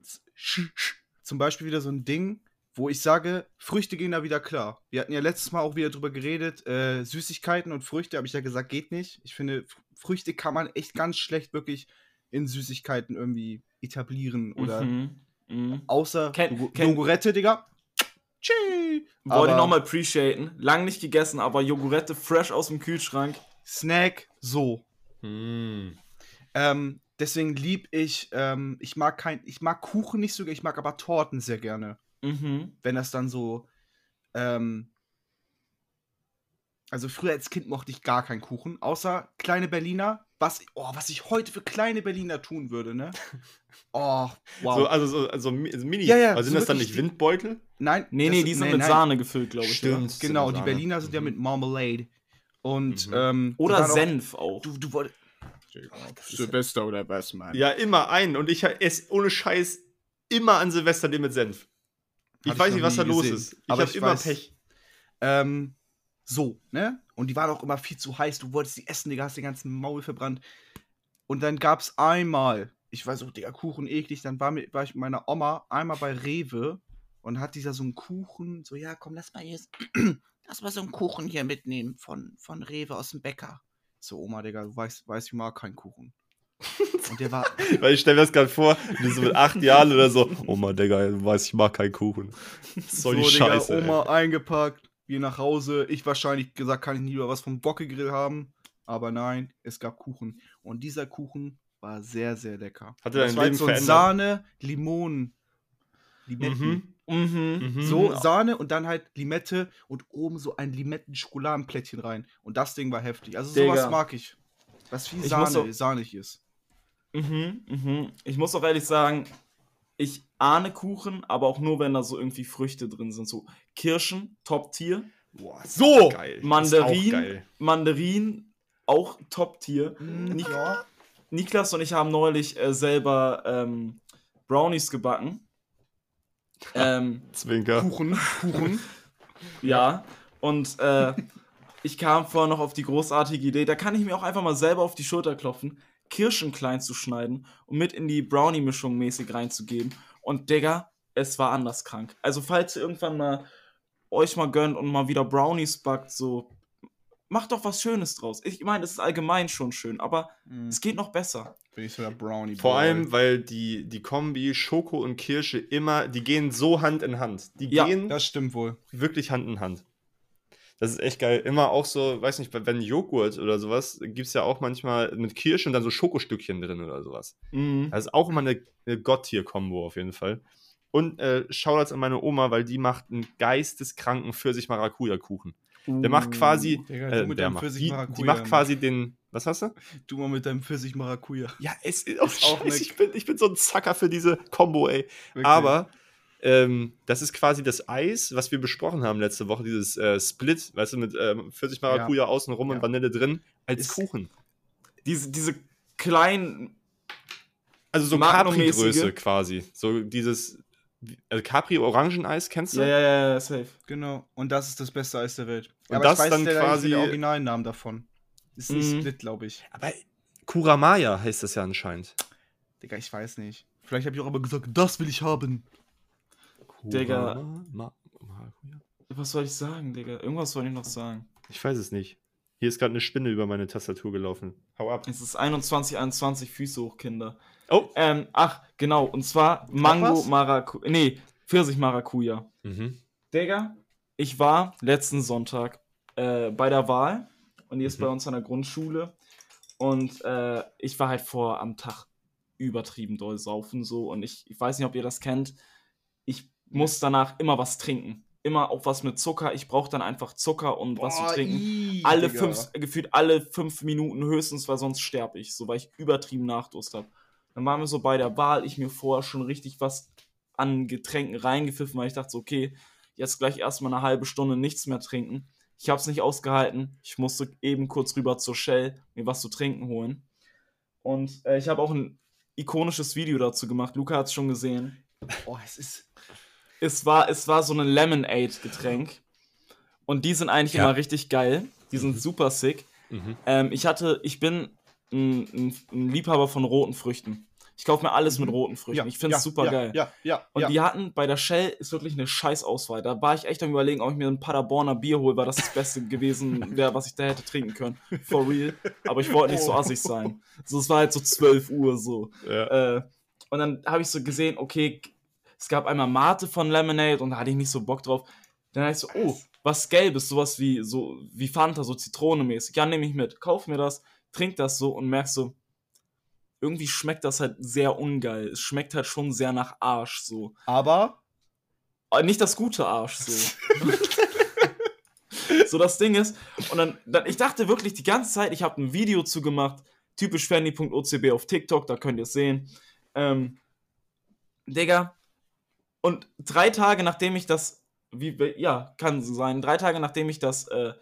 zum Beispiel wieder so ein Ding, wo ich sage, Früchte gehen da wieder klar. Wir hatten ja letztes Mal auch wieder drüber geredet, äh, Süßigkeiten und Früchte, habe ich ja gesagt, geht nicht. Ich finde, Früchte kann man echt ganz schlecht wirklich in Süßigkeiten irgendwie etablieren oder Mhm. Mhm. außer Ken- Jogu- Ken- Jogurette, Digga. Tschüss. Wollte ich nochmal appreciaten. Lang nicht gegessen, aber Jogurette fresh aus dem Kühlschrank. Snack, so. Mm. Ähm, deswegen lieb ich, ähm, ich mag kein, ich mag Kuchen nicht so, ich mag aber Torten sehr gerne. Mhm. wenn das dann so, ähm, also früher als Kind mochte ich gar keinen Kuchen, außer kleine Berliner. Was, oh, was ich heute für kleine Berliner tun würde, ne? <laughs> Oh, wow. So, also so also Mi- so Mini. Ja, ja, also sind so das dann nicht Windbeutel? nein, Nee, nee, sind- die sind nee, mit nein. Sahne gefüllt, glaube ich. Stimmt. sind Genau, die. Berliner sind ja Mhm. mit Marmalade. Und, Mhm. ähm, Oder dann auch- Senf auch. Du, du wolltest. Silvester oder was, Mann? Ja, immer einen. Und ich esse ohne Scheiß immer an Silvester den mit Senf. Ich weiß nicht, was da los gesehen. ist. Ich habe immer weiß- Pech. Ähm, so, ne? Und die waren auch immer viel zu heiß. Du wolltest die essen, Digga, hast den ganzen Maul verbrannt. Und dann gab's einmal, ich weiß auch, Digga, Kuchen eklig, dann war, mit, war ich mit meiner Oma einmal bei Rewe und hat dieser so einen Kuchen, so, ja, komm, lass mal jetzt, <clears throat> lass mal so einen Kuchen hier mitnehmen von, von Rewe aus dem Bäcker. So, Oma, Digga, du weißt, weißt, ich mag keinen Kuchen. Und der war. <laughs> Weil ich stelle mir das gerade vor, wie so mit acht Jahren oder so. <laughs> Oma, Digga, du weißt, ich mag keinen Kuchen. So die Digga, Scheiße. ey. Oma eingepackt, wir nach Hause. Ich wahrscheinlich gesagt, kann ich lieber was vom Bockegrill haben. Aber nein, es gab Kuchen. Und dieser Kuchen war sehr, sehr lecker. Hat er dein das war Leben jetzt so verändert? Sahne, Limonen. Limetten. Mhm. Mhm. Mhm. So, Sahne und dann halt Limette und oben so ein Limetten-Schokoladenplättchen rein. Und das Ding war heftig. Also sowas Digga. mag ich. Was muss Sahne, auch- sahnig ist. Mhm, mhm. Ich muss auch ehrlich sagen, ich ahne Kuchen, aber auch nur, wenn da so irgendwie Früchte drin sind. So Kirschen, Top-Tier. Boah, So, geil. Mandarin, geil. Mandarin, auch Top-Tier. Hm, Nik Niklas und ich haben neulich äh, selber ähm, Brownies gebacken. ähm, Zwinker. Kuchen, Kuchen. <laughs> ja, und äh, ich kam vorher noch auf die großartige Idee, da kann ich mir auch einfach mal selber auf die Schulter klopfen, Kirschen klein zu schneiden und mit in die Brownie-Mischung mäßig reinzugeben. Und Digga, es war anders krank. Also, falls ihr irgendwann mal euch mal gönnt und mal wieder Brownies backt, so macht doch was Schönes draus. Ich meine, es ist allgemein schon schön, aber Hm, es geht noch besser. Bin ich so der Brownie. Vor allem, weil die, die Kombi Schoko und Kirsche immer, die gehen so Hand in Hand. Die Ja, gehen Das stimmt wohl. wirklich Hand in Hand. Das ist echt geil. Immer auch so, weiß nicht, wenn Joghurt oder sowas, gibt es ja auch manchmal mit Kirsche und dann so Schokostückchen drin oder sowas. Mhm. Das ist auch immer eine, eine Gotttier-Kombo auf jeden Fall. Und äh, Shoutouts an meine Oma, weil die macht einen geisteskranken Pfirsich-Maracuja-Kuchen. Der macht quasi, Digga, äh, du mit der deinem macht, die, Pfirsich-Maracuja, die macht Mann. quasi den, was hast du? Du mal mit deinem Pfirsich Maracuja. Ja, es ist auch, auch scheiße, ich, bin, ich bin so ein Zacker für diese Kombo, ey. Wirklich. Aber ähm, das ist quasi das Eis, was wir besprochen haben letzte Woche, dieses äh, Split, weißt du, mit ähm, 40 Maracuja außenrum Ja. und Vanille drin, als Ist- Kuchen. Diese, diese kleinen. Also so. Capri-Größe quasi. So dieses also Capri-Orangeneis, kennst du? Ja, ja, ja, ja, safe. Genau. Und das ist das beste Eis der Welt. Und das dann der, quasi- der Originalnamen davon. Ist nicht Mhm. Split, glaube ich. Aber Kuramaya heißt das ja anscheinend. Digga, ich weiß nicht. Vielleicht habe ich auch aber gesagt, das will ich haben. Digga. Kurama- Ma Maracuja? Was soll ich sagen, Digga? Irgendwas soll ich noch sagen. Ich weiß es nicht. Hier ist gerade eine Spinne über meine Tastatur gelaufen. Hau ab. Es ist 21, 21 Füße hoch, Kinder. Oh. Ähm, ach, genau. Und zwar Mango? Maracuja. Nee, Pfirsich Maracuja. Mhm. Digga, ich war letzten Sonntag äh, bei der Wahl und die ist Mhm. bei uns an der Grundschule. Und äh, ich war halt vor am Tag übertrieben doll saufen so. Und ich, ich weiß nicht, ob ihr das kennt. Ich muss danach immer was trinken. Immer auch was mit Zucker. Ich brauche dann einfach Zucker und was zu trinken. ii, alle Digga. fünf, gefühlt alle fünf Minuten höchstens, weil sonst sterbe ich, so weil ich übertrieben Nachdurst habe. Dann waren wir so bei der Wahl, ich mir vorher schon richtig was an Getränken reingepfiffen, weil ich dachte so, okay, jetzt gleich erstmal eine halbe Stunde nichts mehr trinken. Ich habe es nicht ausgehalten. Ich musste eben kurz rüber zur Shell mir was zu trinken holen. Und äh, ich habe auch ein ikonisches Video dazu gemacht. Luca hat es schon gesehen. Oh, es ist. Es war, es war so ein Lemonade-Getränk. Und die sind eigentlich Ja. immer richtig geil. Die sind super sick. Mhm. Ähm, ich hatte, ich bin ein, ein, ein Liebhaber von roten Früchten. Ich kaufe mir alles mit roten Früchten. ich finde es super ja, geil. Ja, ja. Und ja. die hatten bei der Shell ist wirklich eine scheiß Auswahl. Da war ich echt am überlegen, ob ich mir ein Paderborner Bier hole, weil das das Beste gewesen <laughs> wäre, was ich da hätte trinken können. For real. Aber ich wollte nicht so assig sein. So, es war halt so 12 Uhr so. Ja. Äh, und dann habe ich so gesehen, okay, es gab einmal Mate von Lemonade und da hatte ich nicht so Bock drauf. Dann habe ich so, oh, was Gelbes, sowas wie, so, wie Fanta, so Zitronemäßig. Ja, nehme ich mit. Kauf mir das, trink das so und merkst so, irgendwie schmeckt das halt sehr ungeil. Es schmeckt halt schon sehr nach Arsch so. Aber. Aber nicht das gute Arsch so. <laughs> so das Ding ist, und dann, dann ich dachte wirklich die ganze Zeit, ich habe ein Video zu gemacht, typisch fanny.ocb auf TikTok, da könnt ihr es sehen. Ähm, Digga, und drei Tage nachdem ich das, wie, ja, kann so sein, drei Tage nachdem ich das äh,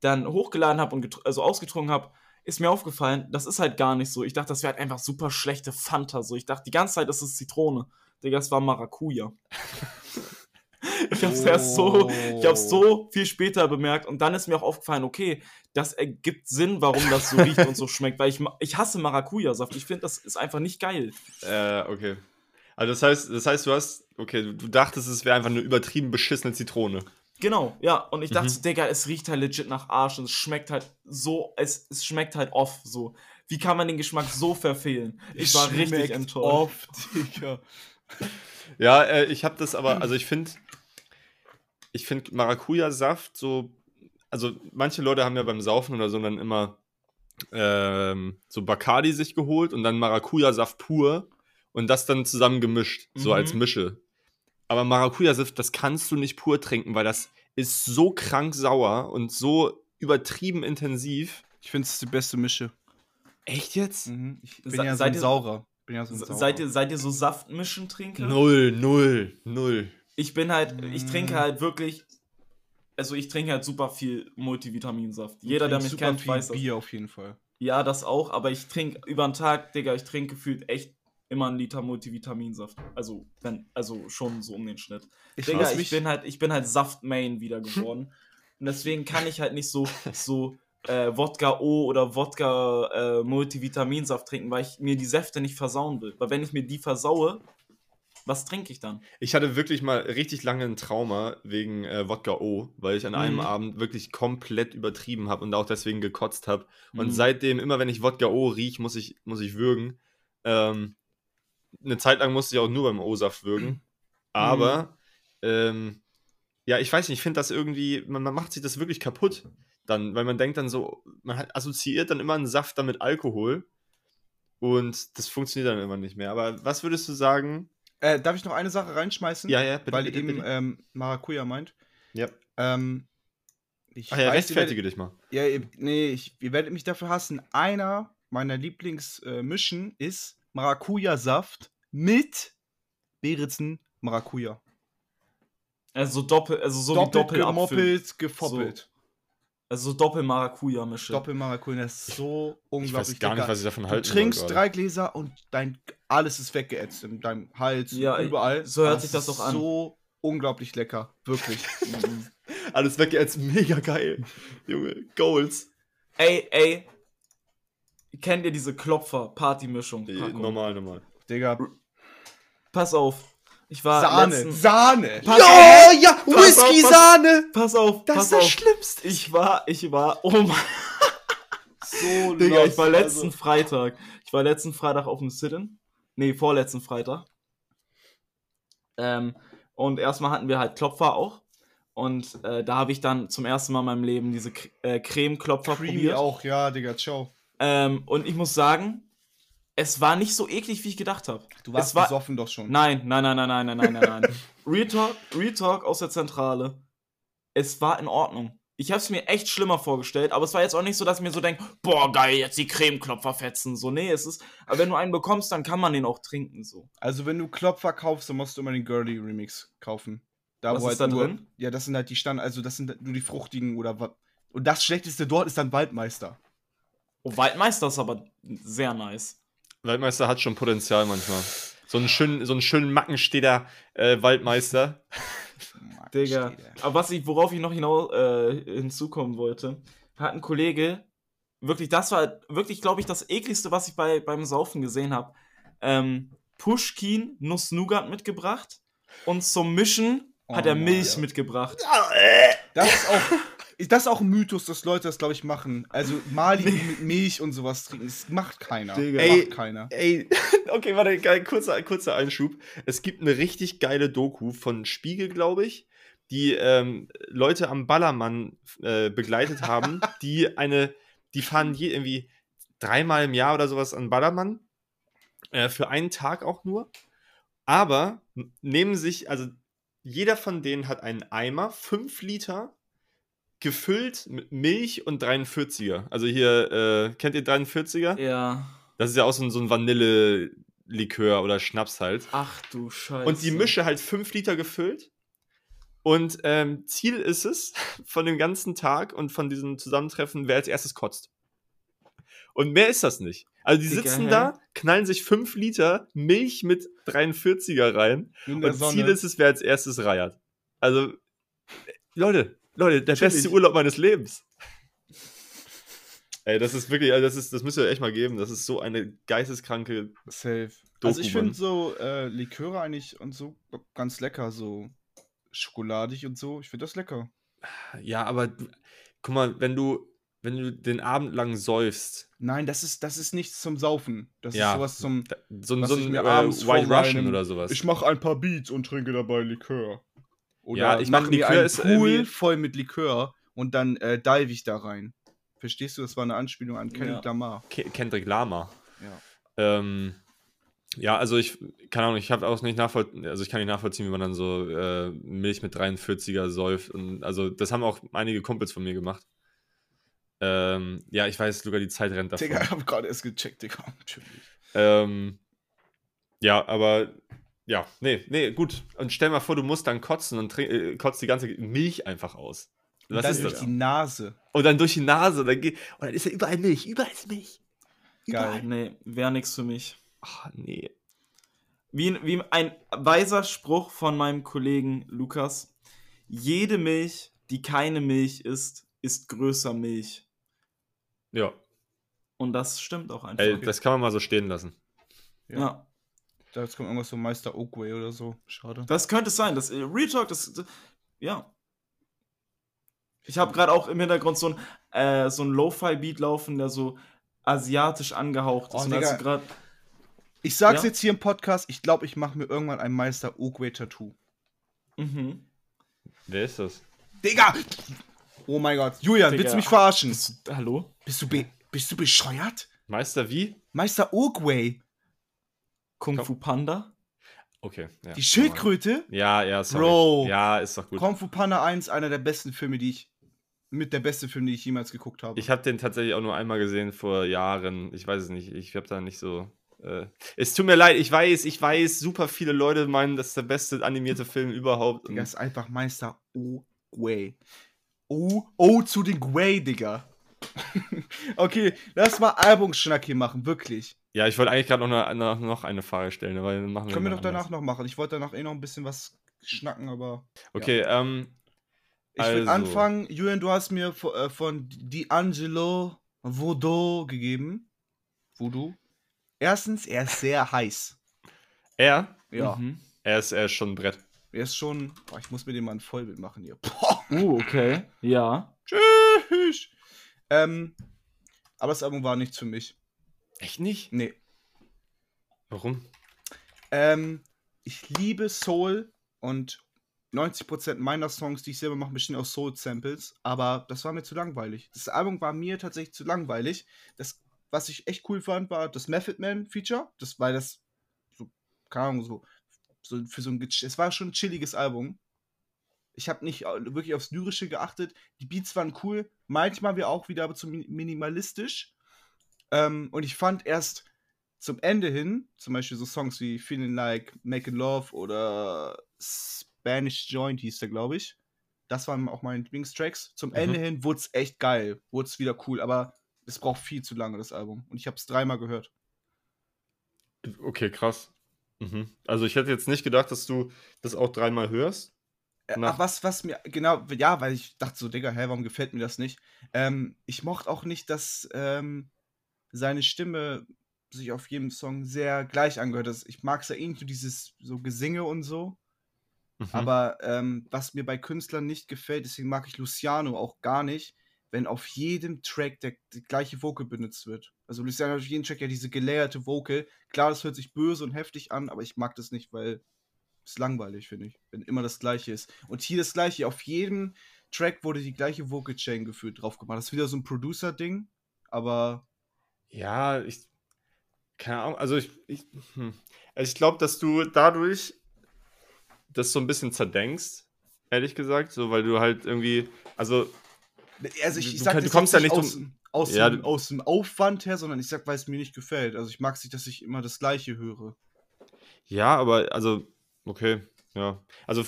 dann hochgeladen habe und also ausgetrunken habe, ist mir aufgefallen, das ist halt gar nicht so. Ich dachte, das wäre halt einfach super schlechte Fanta. So, ich dachte die ganze Zeit, das ist Zitrone. Digga, das war Maracuja. <laughs> ich hab's erst so, ich hab's so viel später bemerkt und dann ist mir auch aufgefallen, okay, das ergibt Sinn, warum das so riecht und so schmeckt, weil ich, ich hasse Maracuja-Saft. Ich finde, das ist einfach nicht geil. Äh, okay. Also das heißt, das heißt, du hast, okay, du, du dachtest, es wäre einfach eine übertrieben beschissene Zitrone. Genau, ja. Und ich dachte, Mhm. so, Digga, es riecht halt legit nach Arsch und es schmeckt halt so, es, es schmeckt halt off so. Wie kann man den Geschmack so verfehlen? Ich war richtig enttäuscht. Oft, Digga. <laughs> Ja, äh, ich habe das aber, also ich finde, ich finde Maracuja-Saft so, also manche Leute haben ja beim Saufen oder so dann immer ähm, so Bacardi sich geholt und dann Maracuja-Saft pur und das dann zusammen gemischt, so Mhm. als Mische. Aber Maracuja-Saft, das kannst du nicht pur trinken, weil das ist so krank sauer und so übertrieben intensiv. Ich finde es die beste Mische. Echt jetzt? Mhm. Ich bin Se- ja so seid ein ihr- Saurer. Bin ja so ein Saurer. Seid ihr, seid ihr so Saftmischen-Trinker? Null, null, null. Ich bin halt, ich trinke halt wirklich, also ich trinke halt super viel Multivitaminsaft. Jeder, der mich super kennt, viel weiß das. Bier auf jeden Fall. Ja, das auch, aber ich trinke über den Tag, Digga, ich trinke gefühlt echt immer einen Liter Multivitaminsaft. Also, wenn, also schon so um den Schnitt. Ich Digga, ich bin halt, ich bin halt Saft-Main wieder geworden. Und deswegen kann ich halt nicht so, <laughs> so äh, Wodka O oder Wodka äh, Multivitaminsaft trinken, weil ich mir die Säfte nicht versauen will. Weil wenn ich mir die versaue, was trinke ich dann? Ich hatte wirklich mal richtig lange ein Trauma wegen äh, Wodka O, weil ich an einem Mhm. Abend wirklich komplett übertrieben habe und auch deswegen gekotzt habe. Und Mhm. seitdem, immer wenn ich Wodka O riech, muss ich, muss ich würgen. Ähm, eine Zeit lang musste ich auch nur beim O-Saft würgen. Aber, ähm, ja, ich weiß nicht, ich finde das irgendwie, man, man macht sich das wirklich kaputt. Dann, weil man denkt dann so, man hat assoziiert dann immer einen Saft dann mit Alkohol. Und das funktioniert dann immer nicht mehr. Aber was würdest du sagen? Äh, darf ich noch eine Sache reinschmeißen? Ja, ja, bitte, Weil bitte, eben bitte. Ähm, Maracuja meint. Ja. Ähm, ich Ach ja, weiß, rechtfertige dich mal. werdet- Ja, nee, ich, ihr werdet mich dafür hassen. Einer meiner Lieblingsmischen ist Maracuja-Saft mit Beeritzen Maracuja. Also doppel, also so Doppelt wie gemoppelt, gefoppelt. Also doppel Maracuja-Mische. Doppel Maracuja, das ist so Ich unglaublich weiß gar nicht, lecker. was ich davon Du halten trinkst drei Gläser und dein alles ist weggeätzt in deinem Hals, Ja, überall. so hört Aber sich das auch an. So unglaublich lecker, wirklich. <laughs> Mhm. Alles weg jetzt mega geil. Junge, Goals. ey, ey. Kennt ihr diese Klopfer-Party-Mischung? Normal, normal. Digga. Pass auf. Ich war Sahne, letzten- Sahne. Pass ja, auf, ja, Pass auf, Whisky, pass- Sahne. pass auf, Das pass ist das auf. Schlimmste. Ich war, ich war, oh mein, <laughs> So <laughs> Digga, lost, ich war letzten also- Freitag. Ich war letzten Freitag auf dem Sit-In. Nee, vorletzten Freitag. Ähm, und erstmal hatten wir halt Klopfer auch. Und äh, da habe ich dann zum ersten Mal in meinem Leben diese äh, Creme-Klopfer Creamy probiert. auch, ja, Digga, ciao. Ähm, und ich muss sagen, es war nicht so eklig, wie ich gedacht habe. Du warst war, besoffen doch schon. Nein, nein, nein, nein, nein, nein, nein, nein. <laughs> nein. Retalk aus der Zentrale. Es war in Ordnung. Ich habe es mir echt schlimmer vorgestellt, aber es war jetzt auch nicht so, dass ich mir so denke, boah, geil, jetzt die Cremeklopfer fetzen. So, nee, es ist. Aber wenn du einen bekommst, dann kann man den auch trinken. so. Also, wenn du Klopfer kaufst, dann musst du immer den Girly Remix kaufen. Da, was ist halt da nur, drin? Ja, das sind halt die Stand, also das sind nur die fruchtigen oder was. Und das Schlechteste dort ist dann Waldmeister. Oh, Waldmeister ist aber sehr nice. Waldmeister hat schon Potenzial manchmal. So einen schönen, so einen schönen Mackenstädter äh, Waldmeister. Digga. Aber was ich, worauf ich noch hinaus äh, hinzukommen wollte, hat ein Kollege, wirklich, das war wirklich, glaube ich, das ekligste, was ich bei, beim Saufen gesehen habe. Ähm, Pushkin Nuss-Nougat mitgebracht und zum Mischen Oh hat er Milch ja. mitgebracht. Das ist auch, das ist auch ein Mythos, dass Leute das, glaube ich, machen. Also Mali mit Milch und sowas trinken, das macht keiner. Digga. Ey. Macht keiner. Ey, <laughs> okay, warte, kurzer, kurzer Einschub. Es gibt eine richtig geile Doku von Spiegel, glaube ich, die ähm, Leute am Ballermann äh, begleitet haben, <laughs> die eine, die fahren je, irgendwie dreimal im Jahr oder sowas an Ballermann. Äh, für einen Tag auch nur. Aber nehmen sich, also jeder von denen hat einen Eimer, 5 Liter, gefüllt mit Milch und 43er. Also hier, äh, kennt ihr 43er? Ja. Das ist ja auch so ein, so ein Vanillelikör oder Schnaps halt. Ach du Scheiße. Und die Mische halt 5 Liter gefüllt. Und ähm, Ziel ist es <laughs> von dem ganzen Tag und von diesem Zusammentreffen, wer als erstes kotzt. Und mehr ist das nicht. Also die Digga, sitzen hä? da, knallen sich 5 Liter Milch mit 43er rein. Und Sonne. Ziel ist es, wer als erstes reiert. Also, Leute, Leute, der Chillig. beste Urlaub meines Lebens. Ey, das ist wirklich, also das, ist, das müsst ihr euch echt mal geben. Das ist so eine geisteskranke Safe. Doku, also ich finde so äh, Liköre eigentlich und so ganz lecker, so schokoladig und so. Ich finde das lecker. Ja, aber guck mal, wenn du wenn du den Abend lang säufst. Nein, das ist, das ist nichts zum Saufen. Das Ja. ist sowas zum. Da- So, ein- Was so ich ein mir äh, abends White Russian oder sowas. Ich mache ein paar Beats und trinke dabei Likör. Oder Ja, ich mache mir Likör einen ist Pool voll mit Likör und dann äh, dive ich da rein. Verstehst du? Das war eine Anspielung an Kendrick Ja. Lamar. Ke- Kendrick Lama. Ja. Ähm, ja, also ich, keine Ahnung, ich habe auch nicht nachvollziehen, also ich kann nicht nachvollziehen, wie man dann so äh, Milch mit 43er säuft. Und also das haben auch einige Kumpels von mir gemacht. Ähm, ja, ich weiß, Luca, die Zeit rennt davon. Digga, ich hab gerade erst gecheckt, Digga. Ähm, ja, aber ja, nee, nee, gut. Und stell mal vor, du musst dann kotzen und äh, kotzt die ganze Milch einfach aus. Und Was dann ist durch das? die Nase. Und dann durch die Nase, dann geht, und dann ist ja überall Milch, überall ist Milch. Geil. Nee, wäre nichts für mich. Ach, nee. Wie, wie ein weiser Spruch von meinem Kollegen Lukas. Jede Milch, die keine Milch ist, ist größer Milch. Ja, Und das stimmt auch einfach. ey, das kann man mal so stehen lassen. ja. Da jetzt kommt irgendwas so Meister Oakway oder so. Schade. Das könnte es sein. Das äh, Real Talk, das, das ja. Ich habe gerade auch im Hintergrund so ein, äh, so ein Lo-Fi-Beat laufen, der so asiatisch angehaucht ist. Oh, Und als Digga. du grad, Ich sag's Ja? jetzt hier im Podcast, ich glaube, ich mache mir irgendwann ein Meister Oakway-Tattoo. mhm. Wer ist das? Digga! Oh mein Gott. Julian, Digga. willst du mich verarschen? Bist du, hallo? Bist du, be bist du bescheuert? Meister wie? Meister Oakway. Kung. Fu Panda? Okay. Ja, Die Schildkröte? Ja, ja, sorry. Bro. Ja, ist doch gut. Kung Fu Panda 1, einer der besten Filme, die ich. Mit der beste Film, den ich jemals geguckt habe. Ich habe den tatsächlich auch nur einmal gesehen vor Jahren. Ich weiß es nicht. Ich habe da nicht so. Äh, es tut mir leid, ich weiß, ich weiß, super viele Leute meinen, das ist der beste animierte Film überhaupt. Digga, Und ist einfach Meister Oakway. O, O zu den Gway, Digga. <laughs> okay, lass mal Albumschnack hier machen, wirklich. Ja, ich wollte eigentlich gerade noch, eine- noch eine Frage stellen, aber dann machen wir Können wir doch danach anders. noch machen. Ich wollte danach eh noch ein bisschen was schnacken, aber. Okay, ähm, Ich will Also. anfangen. Julian, du hast mir äh, von D'Angelo Voodoo gegeben. Voodoo. Erstens, er ist sehr <laughs> heiß. er, Ja. Mhm. er ist, er ist schon ein Brett. Er ist schon. Boah, ich muss mir den mal ein Vollbild machen hier. Boah, Uh, okay. Ja. <laughs> tschüss. Ähm, aber das Album war nichts für mich. Echt nicht? Nee. Warum? Ähm, ich liebe Soul und 90% meiner Songs, die ich selber mache, bestehen aus Soul-Samples, aber das war mir zu langweilig. Das Album war mir tatsächlich zu langweilig. Das, was ich echt cool fand, war das Method Man-Feature. Das war das, so, keine Ahnung, so, so für so ein, es war schon ein chilliges Album. Ich habe nicht wirklich aufs Lyrische geachtet. Die Beats waren cool, manchmal wir auch wieder aber zu min- minimalistisch. Ähm, und ich fand erst zum Ende hin, zum Beispiel so Songs wie Feeling Like Making Love oder Spanish Joint hieß der, glaube ich. Das waren auch meine Lieblingstracks. Zum Mhm. Ende hin wurde es echt geil, wurde es wieder cool, aber es braucht viel zu lange, das Album. Und ich habe es dreimal gehört. Okay, krass. Mhm. Also ich hätte jetzt nicht gedacht, dass du das auch dreimal hörst. Äh, Nach- Ach, was, was mir, genau, ja, weil ich dachte so, Digga, hä, warum gefällt mir das nicht? Ähm, ich mochte auch nicht, dass ähm, seine Stimme sich auf jedem Song sehr gleich angehört. Das, ich mag es ja so dieses so Gesinge und so. Mhm. Aber ähm, was mir bei Künstlern nicht gefällt, deswegen mag ich Luciano auch gar nicht, wenn auf jedem Track der, die gleiche Vocal benutzt wird. Also Luciano hat auf jedem Track ja diese gelayerte Vocal. Klar, das hört sich böse und heftig an, aber ich mag das nicht, weil es langweilig, finde ich, wenn immer das gleiche ist. Und hier das gleiche, auf jedem Track wurde die gleiche Vocal Chain gefühlt drauf gemacht. Das ist wieder so ein Producer-Ding, aber Ja, ich. Keine Ahnung, also ich. Ich, hm. also ich glaube, dass du dadurch das so ein bisschen zerdenkst, ehrlich gesagt, so, weil du halt irgendwie. Also, Also ich, Du- ich du sag das du kommst ja nicht aus, drum- aus, Ja, dem, du- aus dem Aufwand her, sondern ich sag, weil es mir nicht gefällt. Also ich mag es nicht, dass ich immer das Gleiche höre. ja, aber, also, okay, ja. Also,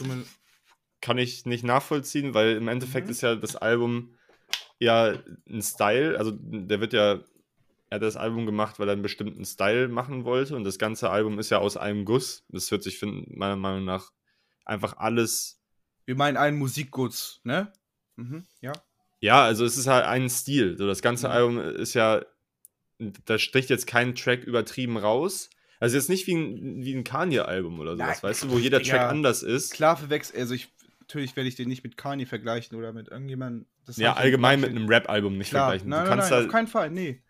kann ich nicht nachvollziehen, weil im Endeffekt Mhm. ist ja das Album ja ein Style, also der wird ja, er hat das Album gemacht, weil er einen bestimmten Style machen wollte und das ganze Album ist ja aus einem Guss. Das wird sich, find, meiner Meinung nach, einfach alles, Wir meinen einen Musikguts, ne? Mhm, ja. ja, also es ist halt ein Stil. So, das ganze Mhm. Album ist ja, da sticht jetzt kein Track übertrieben raus. Also jetzt nicht wie ein, wie ein Kanye-Album oder sowas, Nein, weißt du, wo jeder Track anders ist. Klar verwechselt, also ich natürlich werde ich den nicht mit Kanye vergleichen oder mit irgendjemandem. Ja, allgemein mit einem Rap-Album nicht Klar, vergleichen. nein, du nein, nein, halt, auf keinen Fall, nee.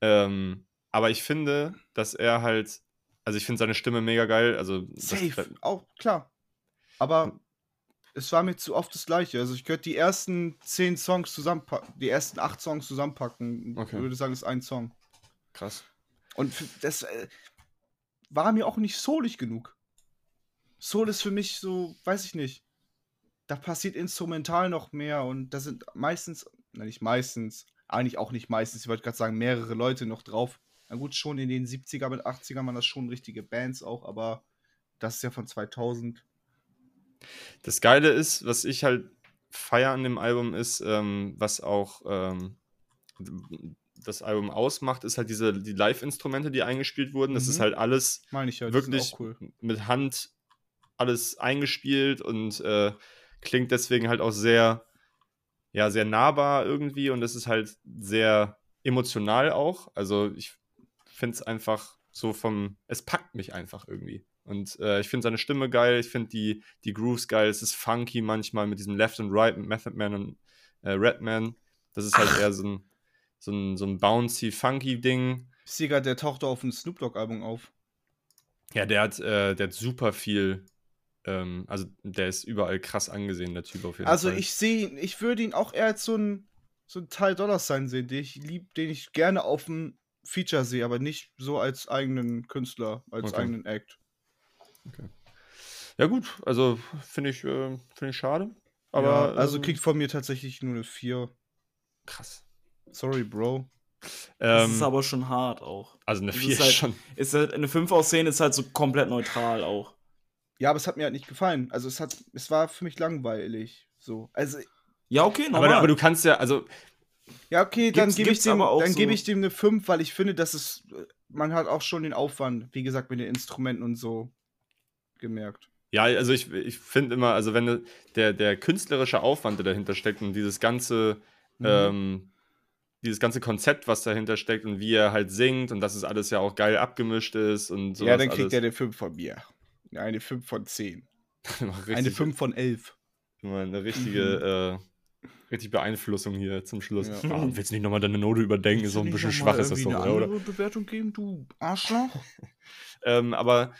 Ähm, aber ich finde, dass er halt, also ich finde seine Stimme mega geil. Also das- Safe, auch klar. Aber es war mir zu oft das Gleiche. Also ich könnte die ersten zehn Songs zusammenpacken, die ersten acht Songs zusammenpacken. Okay. Ich würde sagen, es ist ein Song. krass. Und das äh, war mir auch nicht soulig genug. Soul ist für mich so, weiß ich nicht. Da passiert instrumental noch mehr und da sind meistens, na nicht meistens, eigentlich auch nicht meistens, ich wollte gerade sagen, mehrere Leute noch drauf. Na gut, schon in den 70er mit 80er waren das schon richtige Bands auch, aber das ist ja von 2000. Das Geile ist, was ich halt feier an dem Album ist, ähm, was auch ähm, das Album ausmacht, ist halt diese die Live-Instrumente, die eingespielt wurden. Das Mhm. ist halt alles ich ja, wirklich cool. mit Hand alles eingespielt und äh, klingt deswegen halt auch sehr, ja, sehr nahbar irgendwie und es ist halt sehr emotional auch. Also ich finde es einfach so vom, es packt mich einfach irgendwie. Und äh, ich finde seine Stimme geil, ich finde die, die Grooves geil, es ist funky manchmal mit diesem Left and Right mit Method Man und äh, Redman. Das ist halt eher so ein, so ein, so ein bouncy, funky Ding. Sieger, der tauchte auf dem Snoop Dogg-Album auf. Ja, der hat, äh, der hat super viel, ähm, also der ist überall krass angesehen, der Typ auf jeden Also Fall. ich sehe ihn, ich würde ihn auch eher als so ein, so ein Teil Dollars sein sehen, den ich lieb, den ich gerne auf dem Feature sehe, aber nicht so als eigenen Künstler, als Okay. eigenen Act. Ja gut, also finde ich, äh, finde ich schade. Aber ja, also ähm, kriegt von mir tatsächlich nur eine 4. krass. Sorry, Bro. Das Ähm, ist aber schon hart auch. also eine das 4 ist halt- schon. Ist halt, eine 5 aus 10 ist halt so komplett neutral auch. Ja, aber es hat mir halt nicht gefallen. Also es hat, es war für mich langweilig. So. Also, Ja, okay, Aber, normal. aber du kannst ja, also ja, okay, dann gebe ich dem, aber dann so- gebe ich dem eine 5, weil ich finde, dass es, man hat auch schon den Aufwand, wie gesagt, mit den Instrumenten und so gemerkt. Ja, also ich, ich finde immer, also wenn der, der künstlerische Aufwand, der dahinter steckt und dieses ganze, Mhm. ähm, dieses ganze Konzept, was dahinter steckt und wie er halt singt und dass es alles ja auch geil abgemischt ist und so. ja, dann kriegt er eine 5 von mir. Eine 5 von 10. richtig, <laughs> Eine 5 von 11. Mal eine richtige, <laughs> äh, richtig Beeinflussung hier zum Schluss. Ja. Ah, willst du nicht nochmal deine Note überdenken? Ist so ein bisschen schwach ist das doch, oder? oder? Bewertung geben, du Arschloch? <laughs> Ähm, aber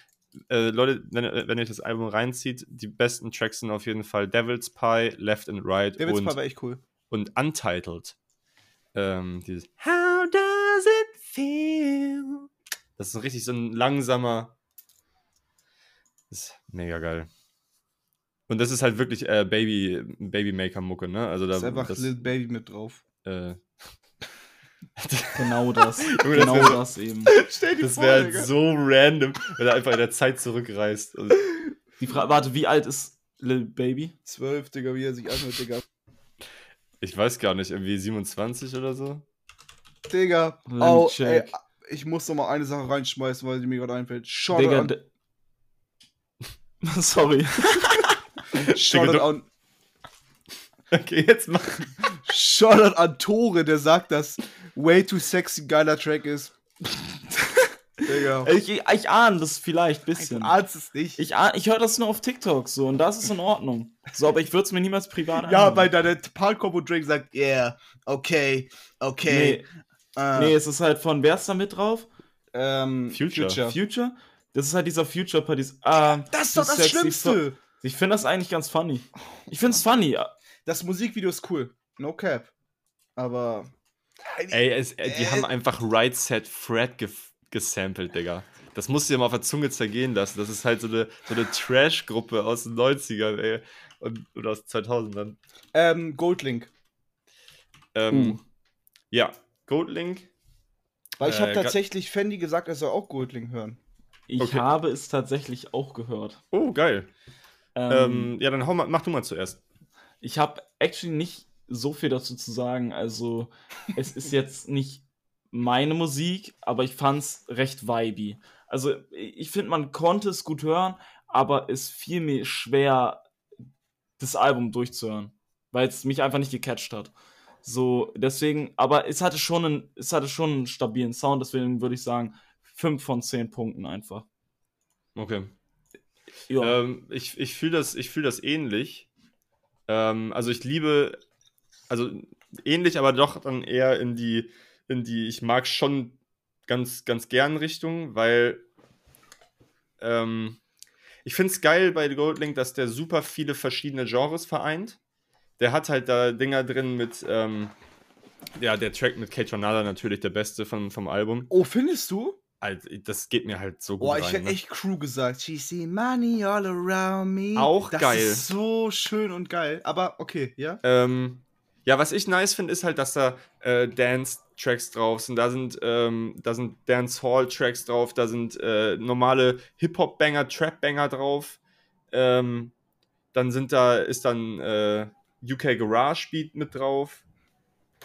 äh, Leute, wenn, ihr- wenn ihr das Album reinzieht, die besten Tracks sind auf jeden Fall Devil's Pie, Left and Right Witz und, war echt cool. und Untitled. Ähm, dieses How does it feel? Das ist richtig so ein langsamer. Das ist mega geil. Und das ist halt wirklich äh, Baby, Babymaker-Mucke, ne? Also da ist einfach das, Lil Baby mit drauf. äh, Genau <laughs> das. Junge, das genau wär so- das eben. <laughs> Stell das wäre halt so random, wenn er einfach in der Zeit zurückreist. Und Die Frage, warte, wie alt ist Lil Baby? 12, Digga, wie er sich anhört, Digga. ich weiß gar nicht, irgendwie 27 oder so. Digga, oh, ey, ich muss noch mal eine Sache reinschmeißen, weil die mir gerade einfällt. Shoutout Digga, an, <laughs> Sorry. Shoutout du- an, Okay, jetzt mach. Shoutout an Tore, der sagt, dass Way Too Sexy ein geiler Track ist. Digga. Ich, ich, ich ahne das vielleicht ein Du bisschen. ahnst es nicht. Ich, ahn- ich höre das nur auf TikTok so und das ist in Ordnung. So, aber ich würde es mir niemals privat ja, anhören. weil deine Palkombo Drake sagt, yeah, okay, okay. Nee, äh, nee, es ist halt von, wer ist da mit drauf? ähm, Future. Future? Das ist halt dieser Future Part, dieses, ah, Das ist doch so das sexy Schlimmste. Ich finde das eigentlich ganz funny. Ich finde es funny. Das Musikvideo ist cool. No cap. Aber. Ey, es, äh, die haben einfach Right Set Fred gef gesampelt, Digga. Das musst du dir mal auf der Zunge zergehen lassen. Das ist halt so eine, so eine Trash-Gruppe aus den 90ern, ey. Und, oder aus 2000ern. Ähm, Goldlink. Ähm, Uh. Ja, Goldlink. Weil ich Äh, habe tatsächlich Fendi gesagt, er soll auch Goldlink hören. Ich Okay. habe es tatsächlich auch gehört. Oh, geil. Ähm, Ähm, ja, dann hau mal, mach du mal zuerst. Ich habe actually nicht so viel dazu zu sagen. Also, es ist jetzt <laughs> nicht meine Musik, aber ich fand's recht vibey. Also, ich finde, man konnte es gut hören, aber es fiel mir schwer, das Album durchzuhören, weil es mich einfach nicht gecatcht hat. So, deswegen, aber es hatte schon einen, es hatte schon einen stabilen Sound, deswegen würde ich sagen, 5 von 10 Punkten einfach. Okay. Ja. Ähm, ich ich fühle das, ich fühl das ähnlich. Ähm, also ich liebe, also ähnlich, aber doch dann eher in die, in die, ich mag schon ganz, ganz gern Richtung, weil ähm, ich finde es geil bei Goldlink, dass der super viele verschiedene Genres vereint. Der hat halt da Dinger drin mit, ähm, ja, der Track mit Kate Tornada natürlich der beste vom, vom Album. Oh, findest du? Halt, das geht mir halt so gut Boah, ich rein. hätte ne? echt Crew gesagt. She see money all around me. Auch das geil. ist so schön und geil. Aber okay, ja. Ähm, ja, was ich nice finde, ist halt, dass da äh, Dance-Tracks drauf sind. Da sind, ähm, da sind Dance-Hall-Tracks drauf, da sind äh, normale Hip-Hop-Banger, Trap-Banger drauf. Ähm, dann sind da, ist dann äh, UK Garage Beat mit drauf.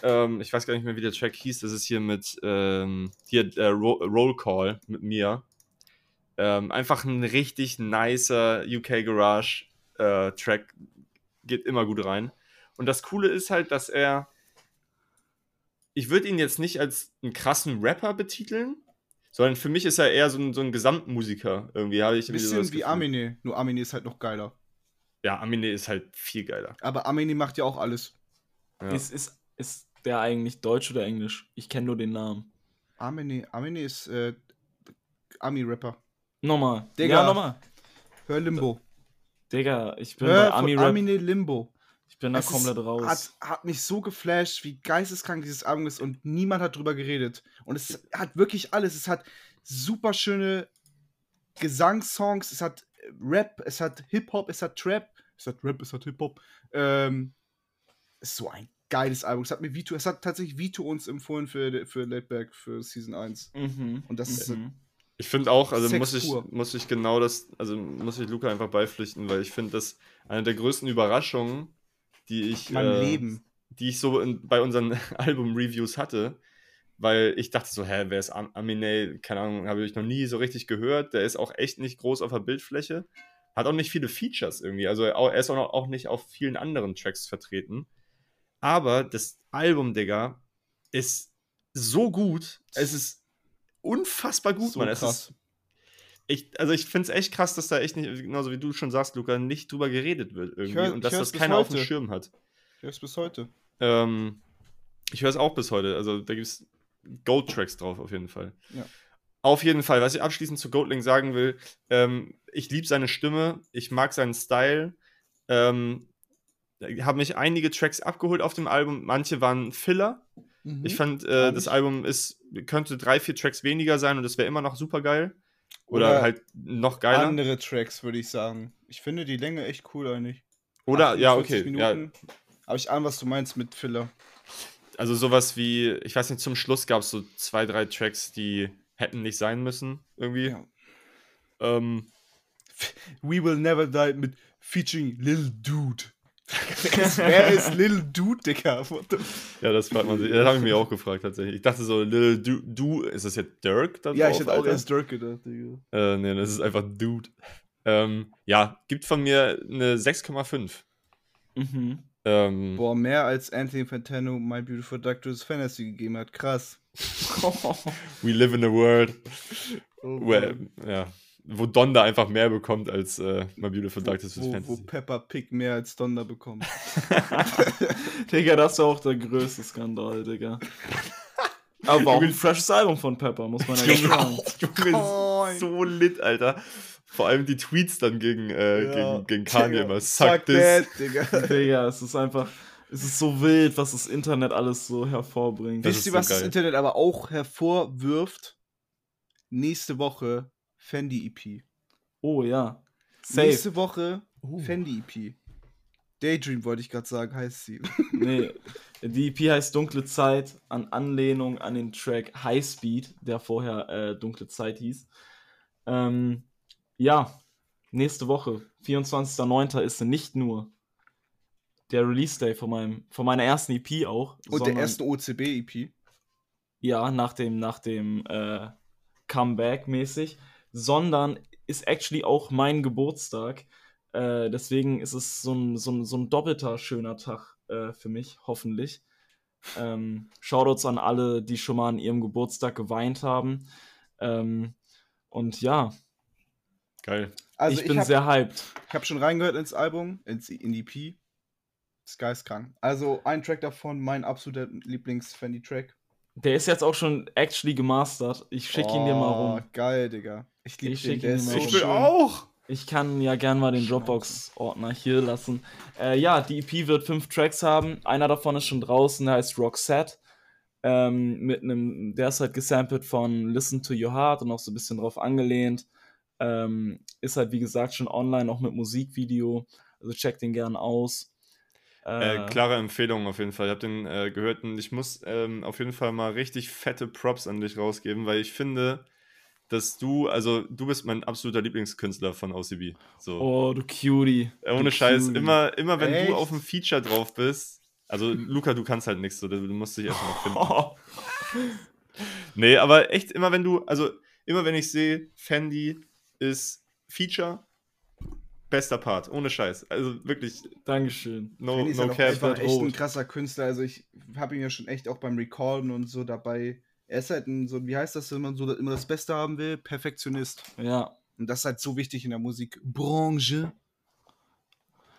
Ähm, ich weiß gar nicht mehr, wie der Track hieß. Das ist hier mit ähm, hier äh, Ro Roll Call mit mir. Ähm, einfach ein richtig nicer UK Garage äh, Track. Geht immer gut rein. Und das Coole ist halt, dass er. Ich würde ihn jetzt nicht als einen krassen Rapper betiteln, sondern für mich ist er eher so ein, so ein Gesamtmusiker. Irgendwie habe ich so Bisschen das wie. Amine. Nur Amine ist halt noch geiler. Ja, Amine ist halt viel geiler. Aber Amine macht ja auch alles. Ja. Ist, ist, ist der eigentlich Deutsch oder Englisch? Ich kenne nur den Namen. Amine, Amine ist äh, Ami-Rapper. Nochmal. Digga. Ja, nochmal. Hör Limbo. Digga, ich bin Hör bei Ami-Rap. Amine Limbo. Ich bin da Es ist- komplett raus. Hat, hat mich so geflasht, wie geisteskrank dieses Album ist und niemand hat drüber geredet. Und es hat wirklich alles. Es hat super schöne Gesangssongs, es hat Rap, es hat Hip-Hop, es hat Trap, es hat Rap, es hat Hip-Hop. Ähm, es ist so ein geiles Album. Es hat mir Vito, es hat tatsächlich Vito uns empfohlen für, für Laidback für Season 1. mhm. Und das ist Mhm. Ich finde auch, also Sex muss ich, pur. muss ich genau das, also muss ich Luca einfach beipflichten, weil ich finde, das eine der größten Überraschungen, die ich, mein äh, Leben. die ich so in, bei unseren <laughs> Album-Reviews hatte, weil ich dachte so, hä, wer ist Am Aminé? Keine Ahnung, habe ich noch nie so richtig gehört. Der ist auch echt nicht groß auf der Bildfläche. Hat auch nicht viele Features irgendwie. Also er er ist auch, noch, auch nicht auf vielen anderen Tracks vertreten. Aber das Album, Digga, ist so gut. Es ist unfassbar gut, So Mann. Es krass. ist, ich, also ich finde es echt krass, dass da echt nicht, genauso wie du schon sagst, Luca, nicht drüber geredet wird irgendwie. hör- und dass das keiner auf dem heute. Schirm hat. Ich hör's bis heute. Ähm, ich höre es auch bis heute. Also da gibt es Gold-Tracks drauf, auf jeden Fall. Ja. Auf jeden Fall, was ich abschließend zu Goldling sagen will, ähm, ich liebe seine Stimme, ich mag seinen Style. Ähm, habe mich einige Tracks abgeholt auf dem Album, manche waren Filler. Ich fand, äh, das. Album ist, könnte drei, vier Tracks weniger sein und es wäre immer noch super geil. Oder, Oder halt noch geiler. Andere Tracks, würde ich sagen. Ich finde die Länge echt cool eigentlich. Oder, ja, 48 okay. Ja, Minuten. Aber ich ahne, was du meinst mit Filler. also sowas wie, ich weiß nicht, zum Schluss gab es so zwei, drei Tracks, die hätten nicht sein müssen, irgendwie. Ja. Ähm, We Will Never Die mit featuring Lil Dude. <laughs> Wer ist, Lil Dude, the- ja, das fragt man sich. Das habe ich mir auch gefragt, tatsächlich. Ich dachte so, Lil Du, du ist das jetzt Dirk? Da Ja, ich drauf, hätte auch Alter? erst Dirk gedacht, Digga. Äh, nee, das ist einfach Dude. Ähm, ja, gibt von mir eine 6,5. Mhm. Ähm, Boah, mehr als Anthony Fantano My Beautiful Dark Twisted Fantasy gegeben hat. Krass. <laughs> we live in a world Oh, where, ja, wo Donda einfach mehr bekommt als äh, My Beautiful Dark Twisted wo, wo Fantasy. Peppa Pig mehr als Donder bekommt. <laughs> <laughs> Digga, das ist ja auch der größte Skandal, Digga. <laughs> Aber auch ein freshes Album von Pepper, muss man ja sagen. Junge, so lit, Alter. Vor allem die Tweets dann gegen, äh, Ja. gegen, gegen Kanye Digga, immer. Suck, Suck this. that, Digga. Digga, es ist einfach, es ist so wild, was das Internet alles so hervorbringt. Das Wisst ist ihr, so was das geil. Internet aber auch hervorwirft? Nächste Woche Fendi EP. Oh ja. Safe. Nächste Woche Uh. Fendi EP. Daydream wollte ich gerade sagen, heißt sie. <laughs> Nee, die EP heißt Dunkle Zeit an Anlehnung an den Track High Speed, der vorher äh, Dunkle Zeit hieß. Ähm, ja, nächste Woche, 24.09. ist nicht nur der Release Day von, meinem, von meiner ersten EP auch. Und der sondern- ersten OCB EP. Ja, nach dem, nach dem äh, Comeback mäßig, sondern ist actually auch mein Geburtstag. Äh, deswegen ist es so ein, so ein, so ein doppelter schöner Tag äh, für mich, hoffentlich. Ähm, Shoutouts an alle, die schon mal an ihrem Geburtstag geweint haben. Ähm, und ja, Geil. Also ich ich, bin habe sehr hyped. hab schon reingehört ins Album, ins, in die EP. ist geistkrank. Also ein Track davon, mein absoluter Lieblings-Fendi-Track. Der ist jetzt auch schon actually gemastert. Ich schicke ihn dir mal rum. Oh, Geil, Digga. Ich liebe Ich den, schick der ihn ist dir so mal Ich will schön. auch. Ich kann ja gern mal den Dropbox-Ordner hier lassen. Äh, ja, die EP wird fünf Tracks haben. Einer davon ist schon draußen, der heißt Roxette. Ähm, mit einem, der ist halt gesampelt von Listen to Your Heart und auch so ein bisschen drauf angelehnt. Ähm, ist halt, wie gesagt, schon online, auch mit Musikvideo. Also checkt den gern aus. Äh, klare Empfehlung auf jeden Fall. Ich habe den äh, gehört und ich muss ähm, auf jeden Fall mal richtig fette Props an dich rausgeben, weil ich finde, dass du, also du bist mein absoluter Lieblingskünstler von OCB. So. Oh, du Cutie. Äh, Ohne Du Scheiß, Cutie. immer, immer wenn Echt? du auf dem Feature drauf bist, also Luca, du kannst halt nichts, so, du musst dich erstmal finden. Oh. <laughs> Nee, aber echt immer wenn du, also immer wenn ich sehe, Fendi ist Feature, bester Part, ohne Scheiß. Also wirklich, Dankeschön. no, Fendi ist no halt einfach echt ein krasser Künstler. Also ich habe ihn ja schon echt auch beim Recallen und so dabei. Er ist halt ein, so, wie heißt das, wenn man so immer das Beste haben will? Perfektionist. Ja. Und das ist halt so wichtig in der Musikbranche.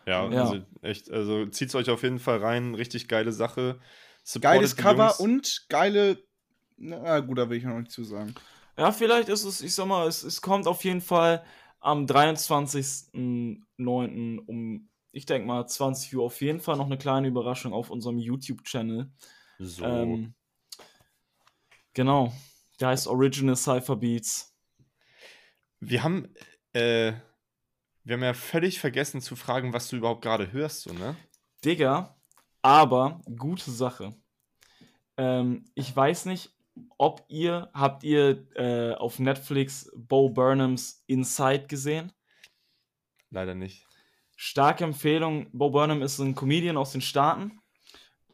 Ja, Ja. also echt, also zieht's euch auf jeden Fall rein, richtig geile Sache. Supportet Geiles Cover Jungs. und geile. Na gut, da will ich noch nicht zu sagen. Ja, vielleicht ist es, ich sag mal, es, es kommt auf jeden Fall am 23.09. um, ich denke mal, 20 Uhr auf jeden Fall noch eine kleine Überraschung auf unserem YouTube-Channel. So. Ähm, genau. Der heißt Original Cypher Beats. wir haben, äh, wir haben ja völlig vergessen zu fragen, was du überhaupt gerade hörst, so, ne? Digga, aber gute Sache. Ähm, ich weiß nicht, ob ihr, habt ihr äh, auf Netflix Bo Burnhams Inside gesehen? Leider nicht. starke Empfehlung. Bo Burnham ist ein Comedian aus den Staaten,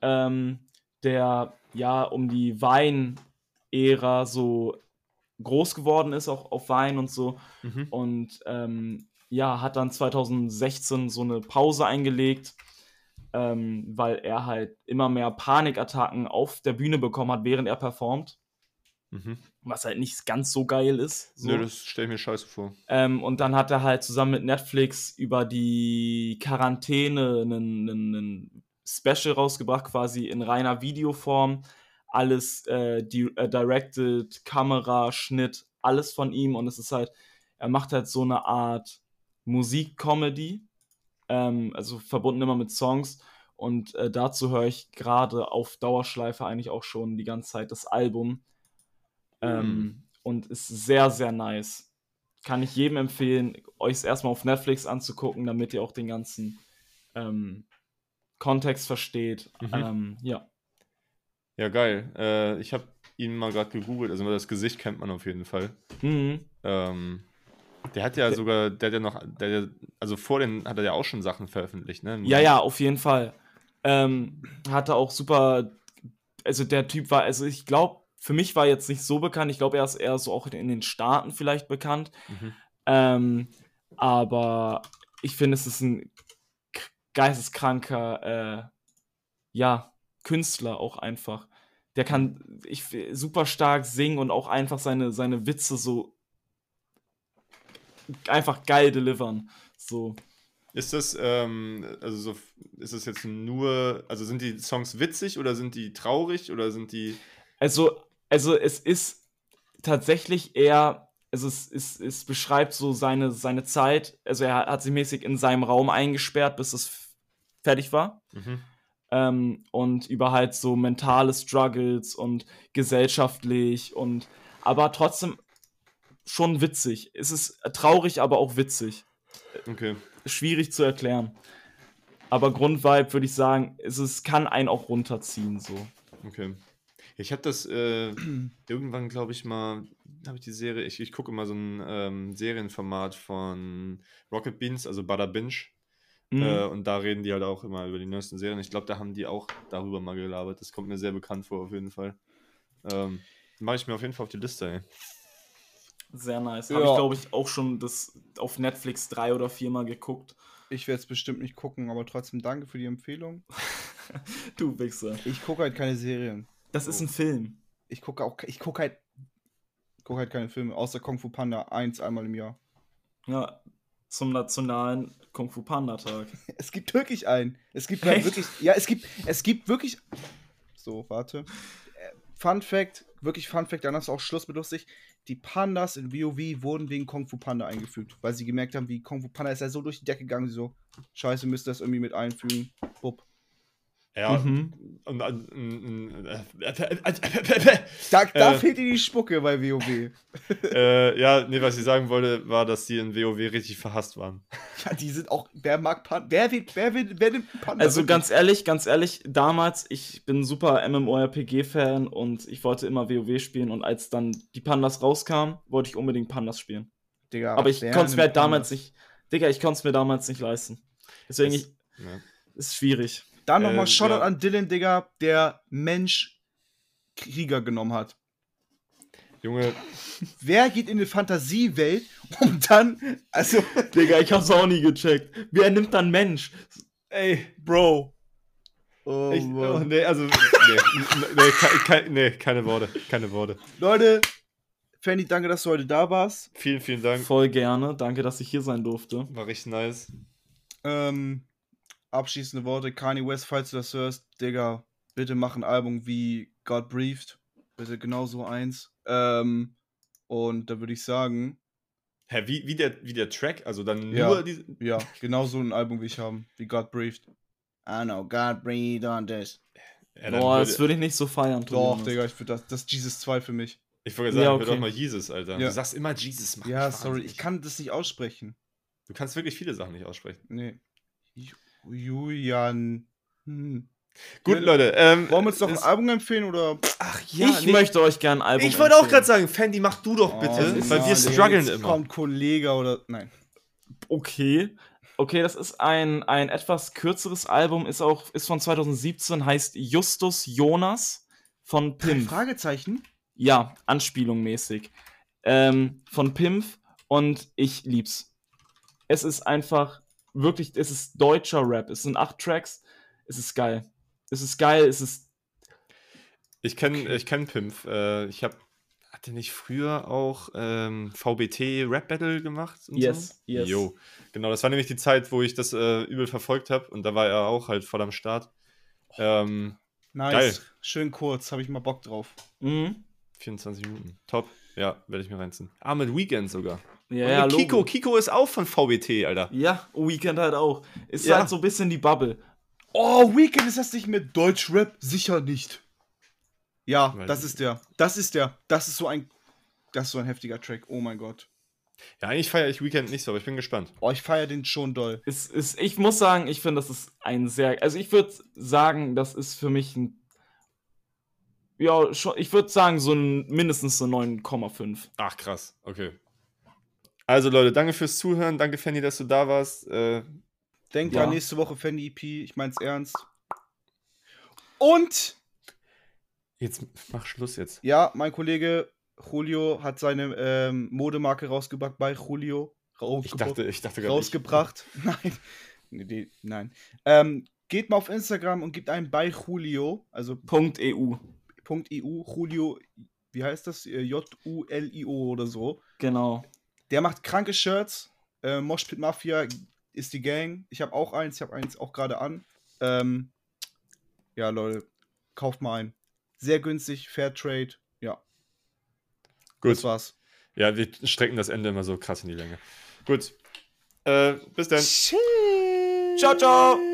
ähm, der ja um die Wein-Ära so groß geworden ist, auch auf Wein und so. Mhm. Und ähm, ja, hat dann 2016 so eine Pause eingelegt, ähm, weil er halt immer mehr Panikattacken auf der Bühne bekommen hat, während er performt. Mhm. Was halt nicht ganz so geil ist. So. Nö, das stelle ich mir scheiße vor. Ähm, und dann hat er halt zusammen mit Netflix über die Quarantäne einen Special rausgebracht, quasi in reiner Videoform. Alles äh, di äh, directed, Kamera, Schnitt, alles von ihm. Und es ist halt, er macht halt so eine Art Musik-Comedy, ähm, also verbunden immer mit Songs. Und äh, dazu höre ich gerade auf Dauerschleife eigentlich auch schon die ganze Zeit das Album. Ähm, Und ist sehr, sehr nice. Kann ich jedem empfehlen, euch es erstmal auf Netflix anzugucken, damit ihr auch den ganzen ähm, Kontext versteht. Mhm. Ähm, ja. Ja, geil. Äh, ich habe ihn mal gerade gegoogelt, also das Gesicht kennt man auf jeden Fall. Mhm. Ähm, der hat ja sogar, der hat ja noch, der, also vor den hat er ja auch schon Sachen veröffentlicht, ne? Ja, ja, auf jeden Fall. Ähm, hatte auch super, also der Typ war, also ich glaube, für mich war er jetzt nicht so bekannt. Ich glaube, er ist eher so auch in den Staaten vielleicht bekannt. Mhm. Ähm, aber ich finde, es ist ein geisteskranker, äh, ja, Künstler auch einfach. Der kann ich, super stark singen und auch einfach seine, seine Witze so einfach geil delivern. So. Ist das, ähm, also so, ist das jetzt nur, also sind die Songs witzig oder sind die traurig oder sind die. Also, also es ist tatsächlich eher, also es, es, es beschreibt so seine, seine Zeit. Also er hat sich mäßig in seinem Raum eingesperrt, bis es fertig war. Mhm. Ähm, und über halt so mentale Struggles und gesellschaftlich und aber trotzdem schon witzig. Es ist traurig, aber auch witzig. Okay. Schwierig zu erklären. Aber Grundvibe würde ich sagen, es ist, kann einen auch runterziehen so. Okay. Ich habe das äh, <clears throat> irgendwann, glaube ich, mal, habe ich die Serie, ich, ich gucke immer so ein ähm, Serienformat von Rocket Beans, also Butter Binge. Mhm. Äh, und da reden die halt auch immer über die neuesten Serien. Ich glaube, da haben die auch darüber mal gelabert. Das kommt mir sehr bekannt vor, auf jeden Fall. Ähm, Mache ich mir auf jeden Fall auf die Liste, ey. Sehr nice. Ja. Habe ich, glaube ich, auch schon das auf Netflix drei oder viermal geguckt. Ich werde es bestimmt nicht gucken, aber trotzdem danke für die Empfehlung. <laughs> Du Wichser. Ich gucke halt keine Serien. Das ist ein Film. Ich gucke auch, ich gucke halt, gucke halt keine Filme, außer Kung Fu Panda 1 einmal im Jahr. Ja. zum nationalen Kung Fu Panda Tag. <laughs> Es gibt wirklich einen. Es gibt halt wirklich. Ja, es gibt, es gibt wirklich. So, warte. Fun Fact, wirklich Fun Fact, dann ist auch Schluss mit lustig. Die Pandas in WoW wurden wegen Kung Fu Panda eingefügt, weil sie gemerkt haben, wie Kung Fu Panda ist ja so durch die Decke gegangen, so, scheiße, müsst ihr das irgendwie mit einfügen. Bupp. Ja. Mhm. Und, und, äh, Da, da Äh. fehlt dir die Spucke bei WoW. <laughs> äh, ja, nee, was ich sagen wollte, war, dass die in WoW richtig verhasst waren. Ja, die sind auch. Wer mag Panda? Wer, will, wer, will, wer nimmt Panda? Also Wirklich? ganz ehrlich, ganz ehrlich, damals, ich bin super MMORPG-Fan und ich wollte immer WoW spielen und als dann die Pandas rauskamen, wollte ich unbedingt Pandas spielen. Digga, Aber ich konnte es mir halt damals Pandas? nicht, Digga, ich konnte es mir damals nicht leisten. Deswegen Das- ich, Ja. ist schwierig. Dann nochmal Äh, Shoutout ja. an Dylan, Digga, der Mensch Krieger genommen hat. Junge, Wer geht in eine Fantasiewelt, um dann. Also, <laughs> Digga, ich hab's auch nie gecheckt. Wer nimmt dann Mensch? ey, Bro. Oh, ich, oh, nee, also, nee, nee, ke ke nee, keine Worte, keine Worte. Leute, Fanny, danke, dass du heute da warst. Vielen, vielen Dank. Voll gerne. Danke, dass ich hier sein durfte. War richtig nice. Ähm, abschließende Worte. Kanye West, falls du das hörst, Digga, bitte mach ein Album wie God Breathed. Bitte genau so eins. Ähm, und da würde ich sagen, Hä, wie, wie, der, wie der Track? Also dann nur Ja. diese. ja, genau so ein Album will ich haben, wie God Breathed. I know God breathed on this. Ja, Boah, würde- das würde ich nicht so feiern, Doch, Tobias. Digga, ich würde das, das ist Jesus 2 für mich. Ich wollte sagen, Ja, okay. doch mal Jesus, Alter. Ja. Du sagst immer Jesus, Mann. Ja, sorry, ich kann das nicht aussprechen. Du kannst wirklich viele Sachen nicht aussprechen. Nee. Ju- Julian. Hm. Gut, Ja, Leute. Ähm, Wollen wir uns noch ein Album empfehlen oder? Ach ich möchte euch gerne ein Album Ich wollte auch gerade sagen, Fandy, mach du doch bitte, Oh, weil Mann, wir strugglen immer. Kommt Kollege oder. Nein. Okay. Okay, das ist ein, ein etwas kürzeres Album, ist auch ist von 2017, heißt Justus Jonas von Pimp. Fragezeichen? Ja, Anspielung mäßig. Ähm, von Pimp und ich lieb's. Es ist einfach wirklich, es ist deutscher Rap. Es sind acht Tracks. Es ist geil. Es ist geil, es ist. Ich kenne ich kenn Pimp. Äh, ich habe hatte nicht früher auch ähm, VBT Rap Battle gemacht? und Yes, so? yes. Jo. Genau, das war nämlich die Zeit, wo ich das äh, übel verfolgt habe und da war er auch halt voll am Start. Ähm, Nice. Geil. Schön kurz, habe ich mal Bock drauf. Mhm. 24 Minuten. Top. Ja, werde ich mir reinziehen. Ah, mit Weekend sogar. Ja, Und ja, Kiko. Logo. Kiko ist auch von VBT, Alter. Ja, Weekend halt auch. Ist Ja. halt so ein bisschen die Bubble. Oh, Weekend ist das nicht mit Deutschrap? Sicher nicht. Ja, Weil- das ist der. Das ist der. Das ist so ein. Das ist so ein heftiger Track. Oh mein Gott. Ja, eigentlich feiere ich Weekend nicht so, aber ich bin gespannt. Oh, ich feiere den schon doll. Ist, ist, ich muss sagen, ich finde, das ist ein sehr. Also, ich würde sagen, das ist für mich ein. Ja, schon, ich würde sagen, so ein mindestens so 9,5. Ach, krass. Okay. Also, Leute, danke fürs Zuhören. Danke, Fanny, dass du da warst. Äh, Denkt Ja. dran, nächste Woche Fanny EP. Ich mein's ernst. Und, jetzt mach Schluss jetzt. ja, mein Kollege Julio hat seine ähm, Modemarke rausgebracht bei Julio. Ich Rausgebracht. dachte, ich dachte gerade. rausgebracht. <laughs> Nein. Nee, nee, nein. Ähm, geht mal auf Instagram und gebt einen bei Julio, also Punkt EU. .eu, Julio, wie heißt das? Äh, J-U-L-I-O oder so. Genau. Der macht kranke Shirts. Äh, Moshpit Mafia ist die Gang. Ich habe auch eins, ich habe eins auch gerade an. Ähm, ja, Leute, kauft mal ein. Sehr günstig, Fairtrade. Ja, Gut. das war's. Ja, wir strecken das Ende immer so krass in die Länge. Gut. Äh, bis dann. Ciao, ciao!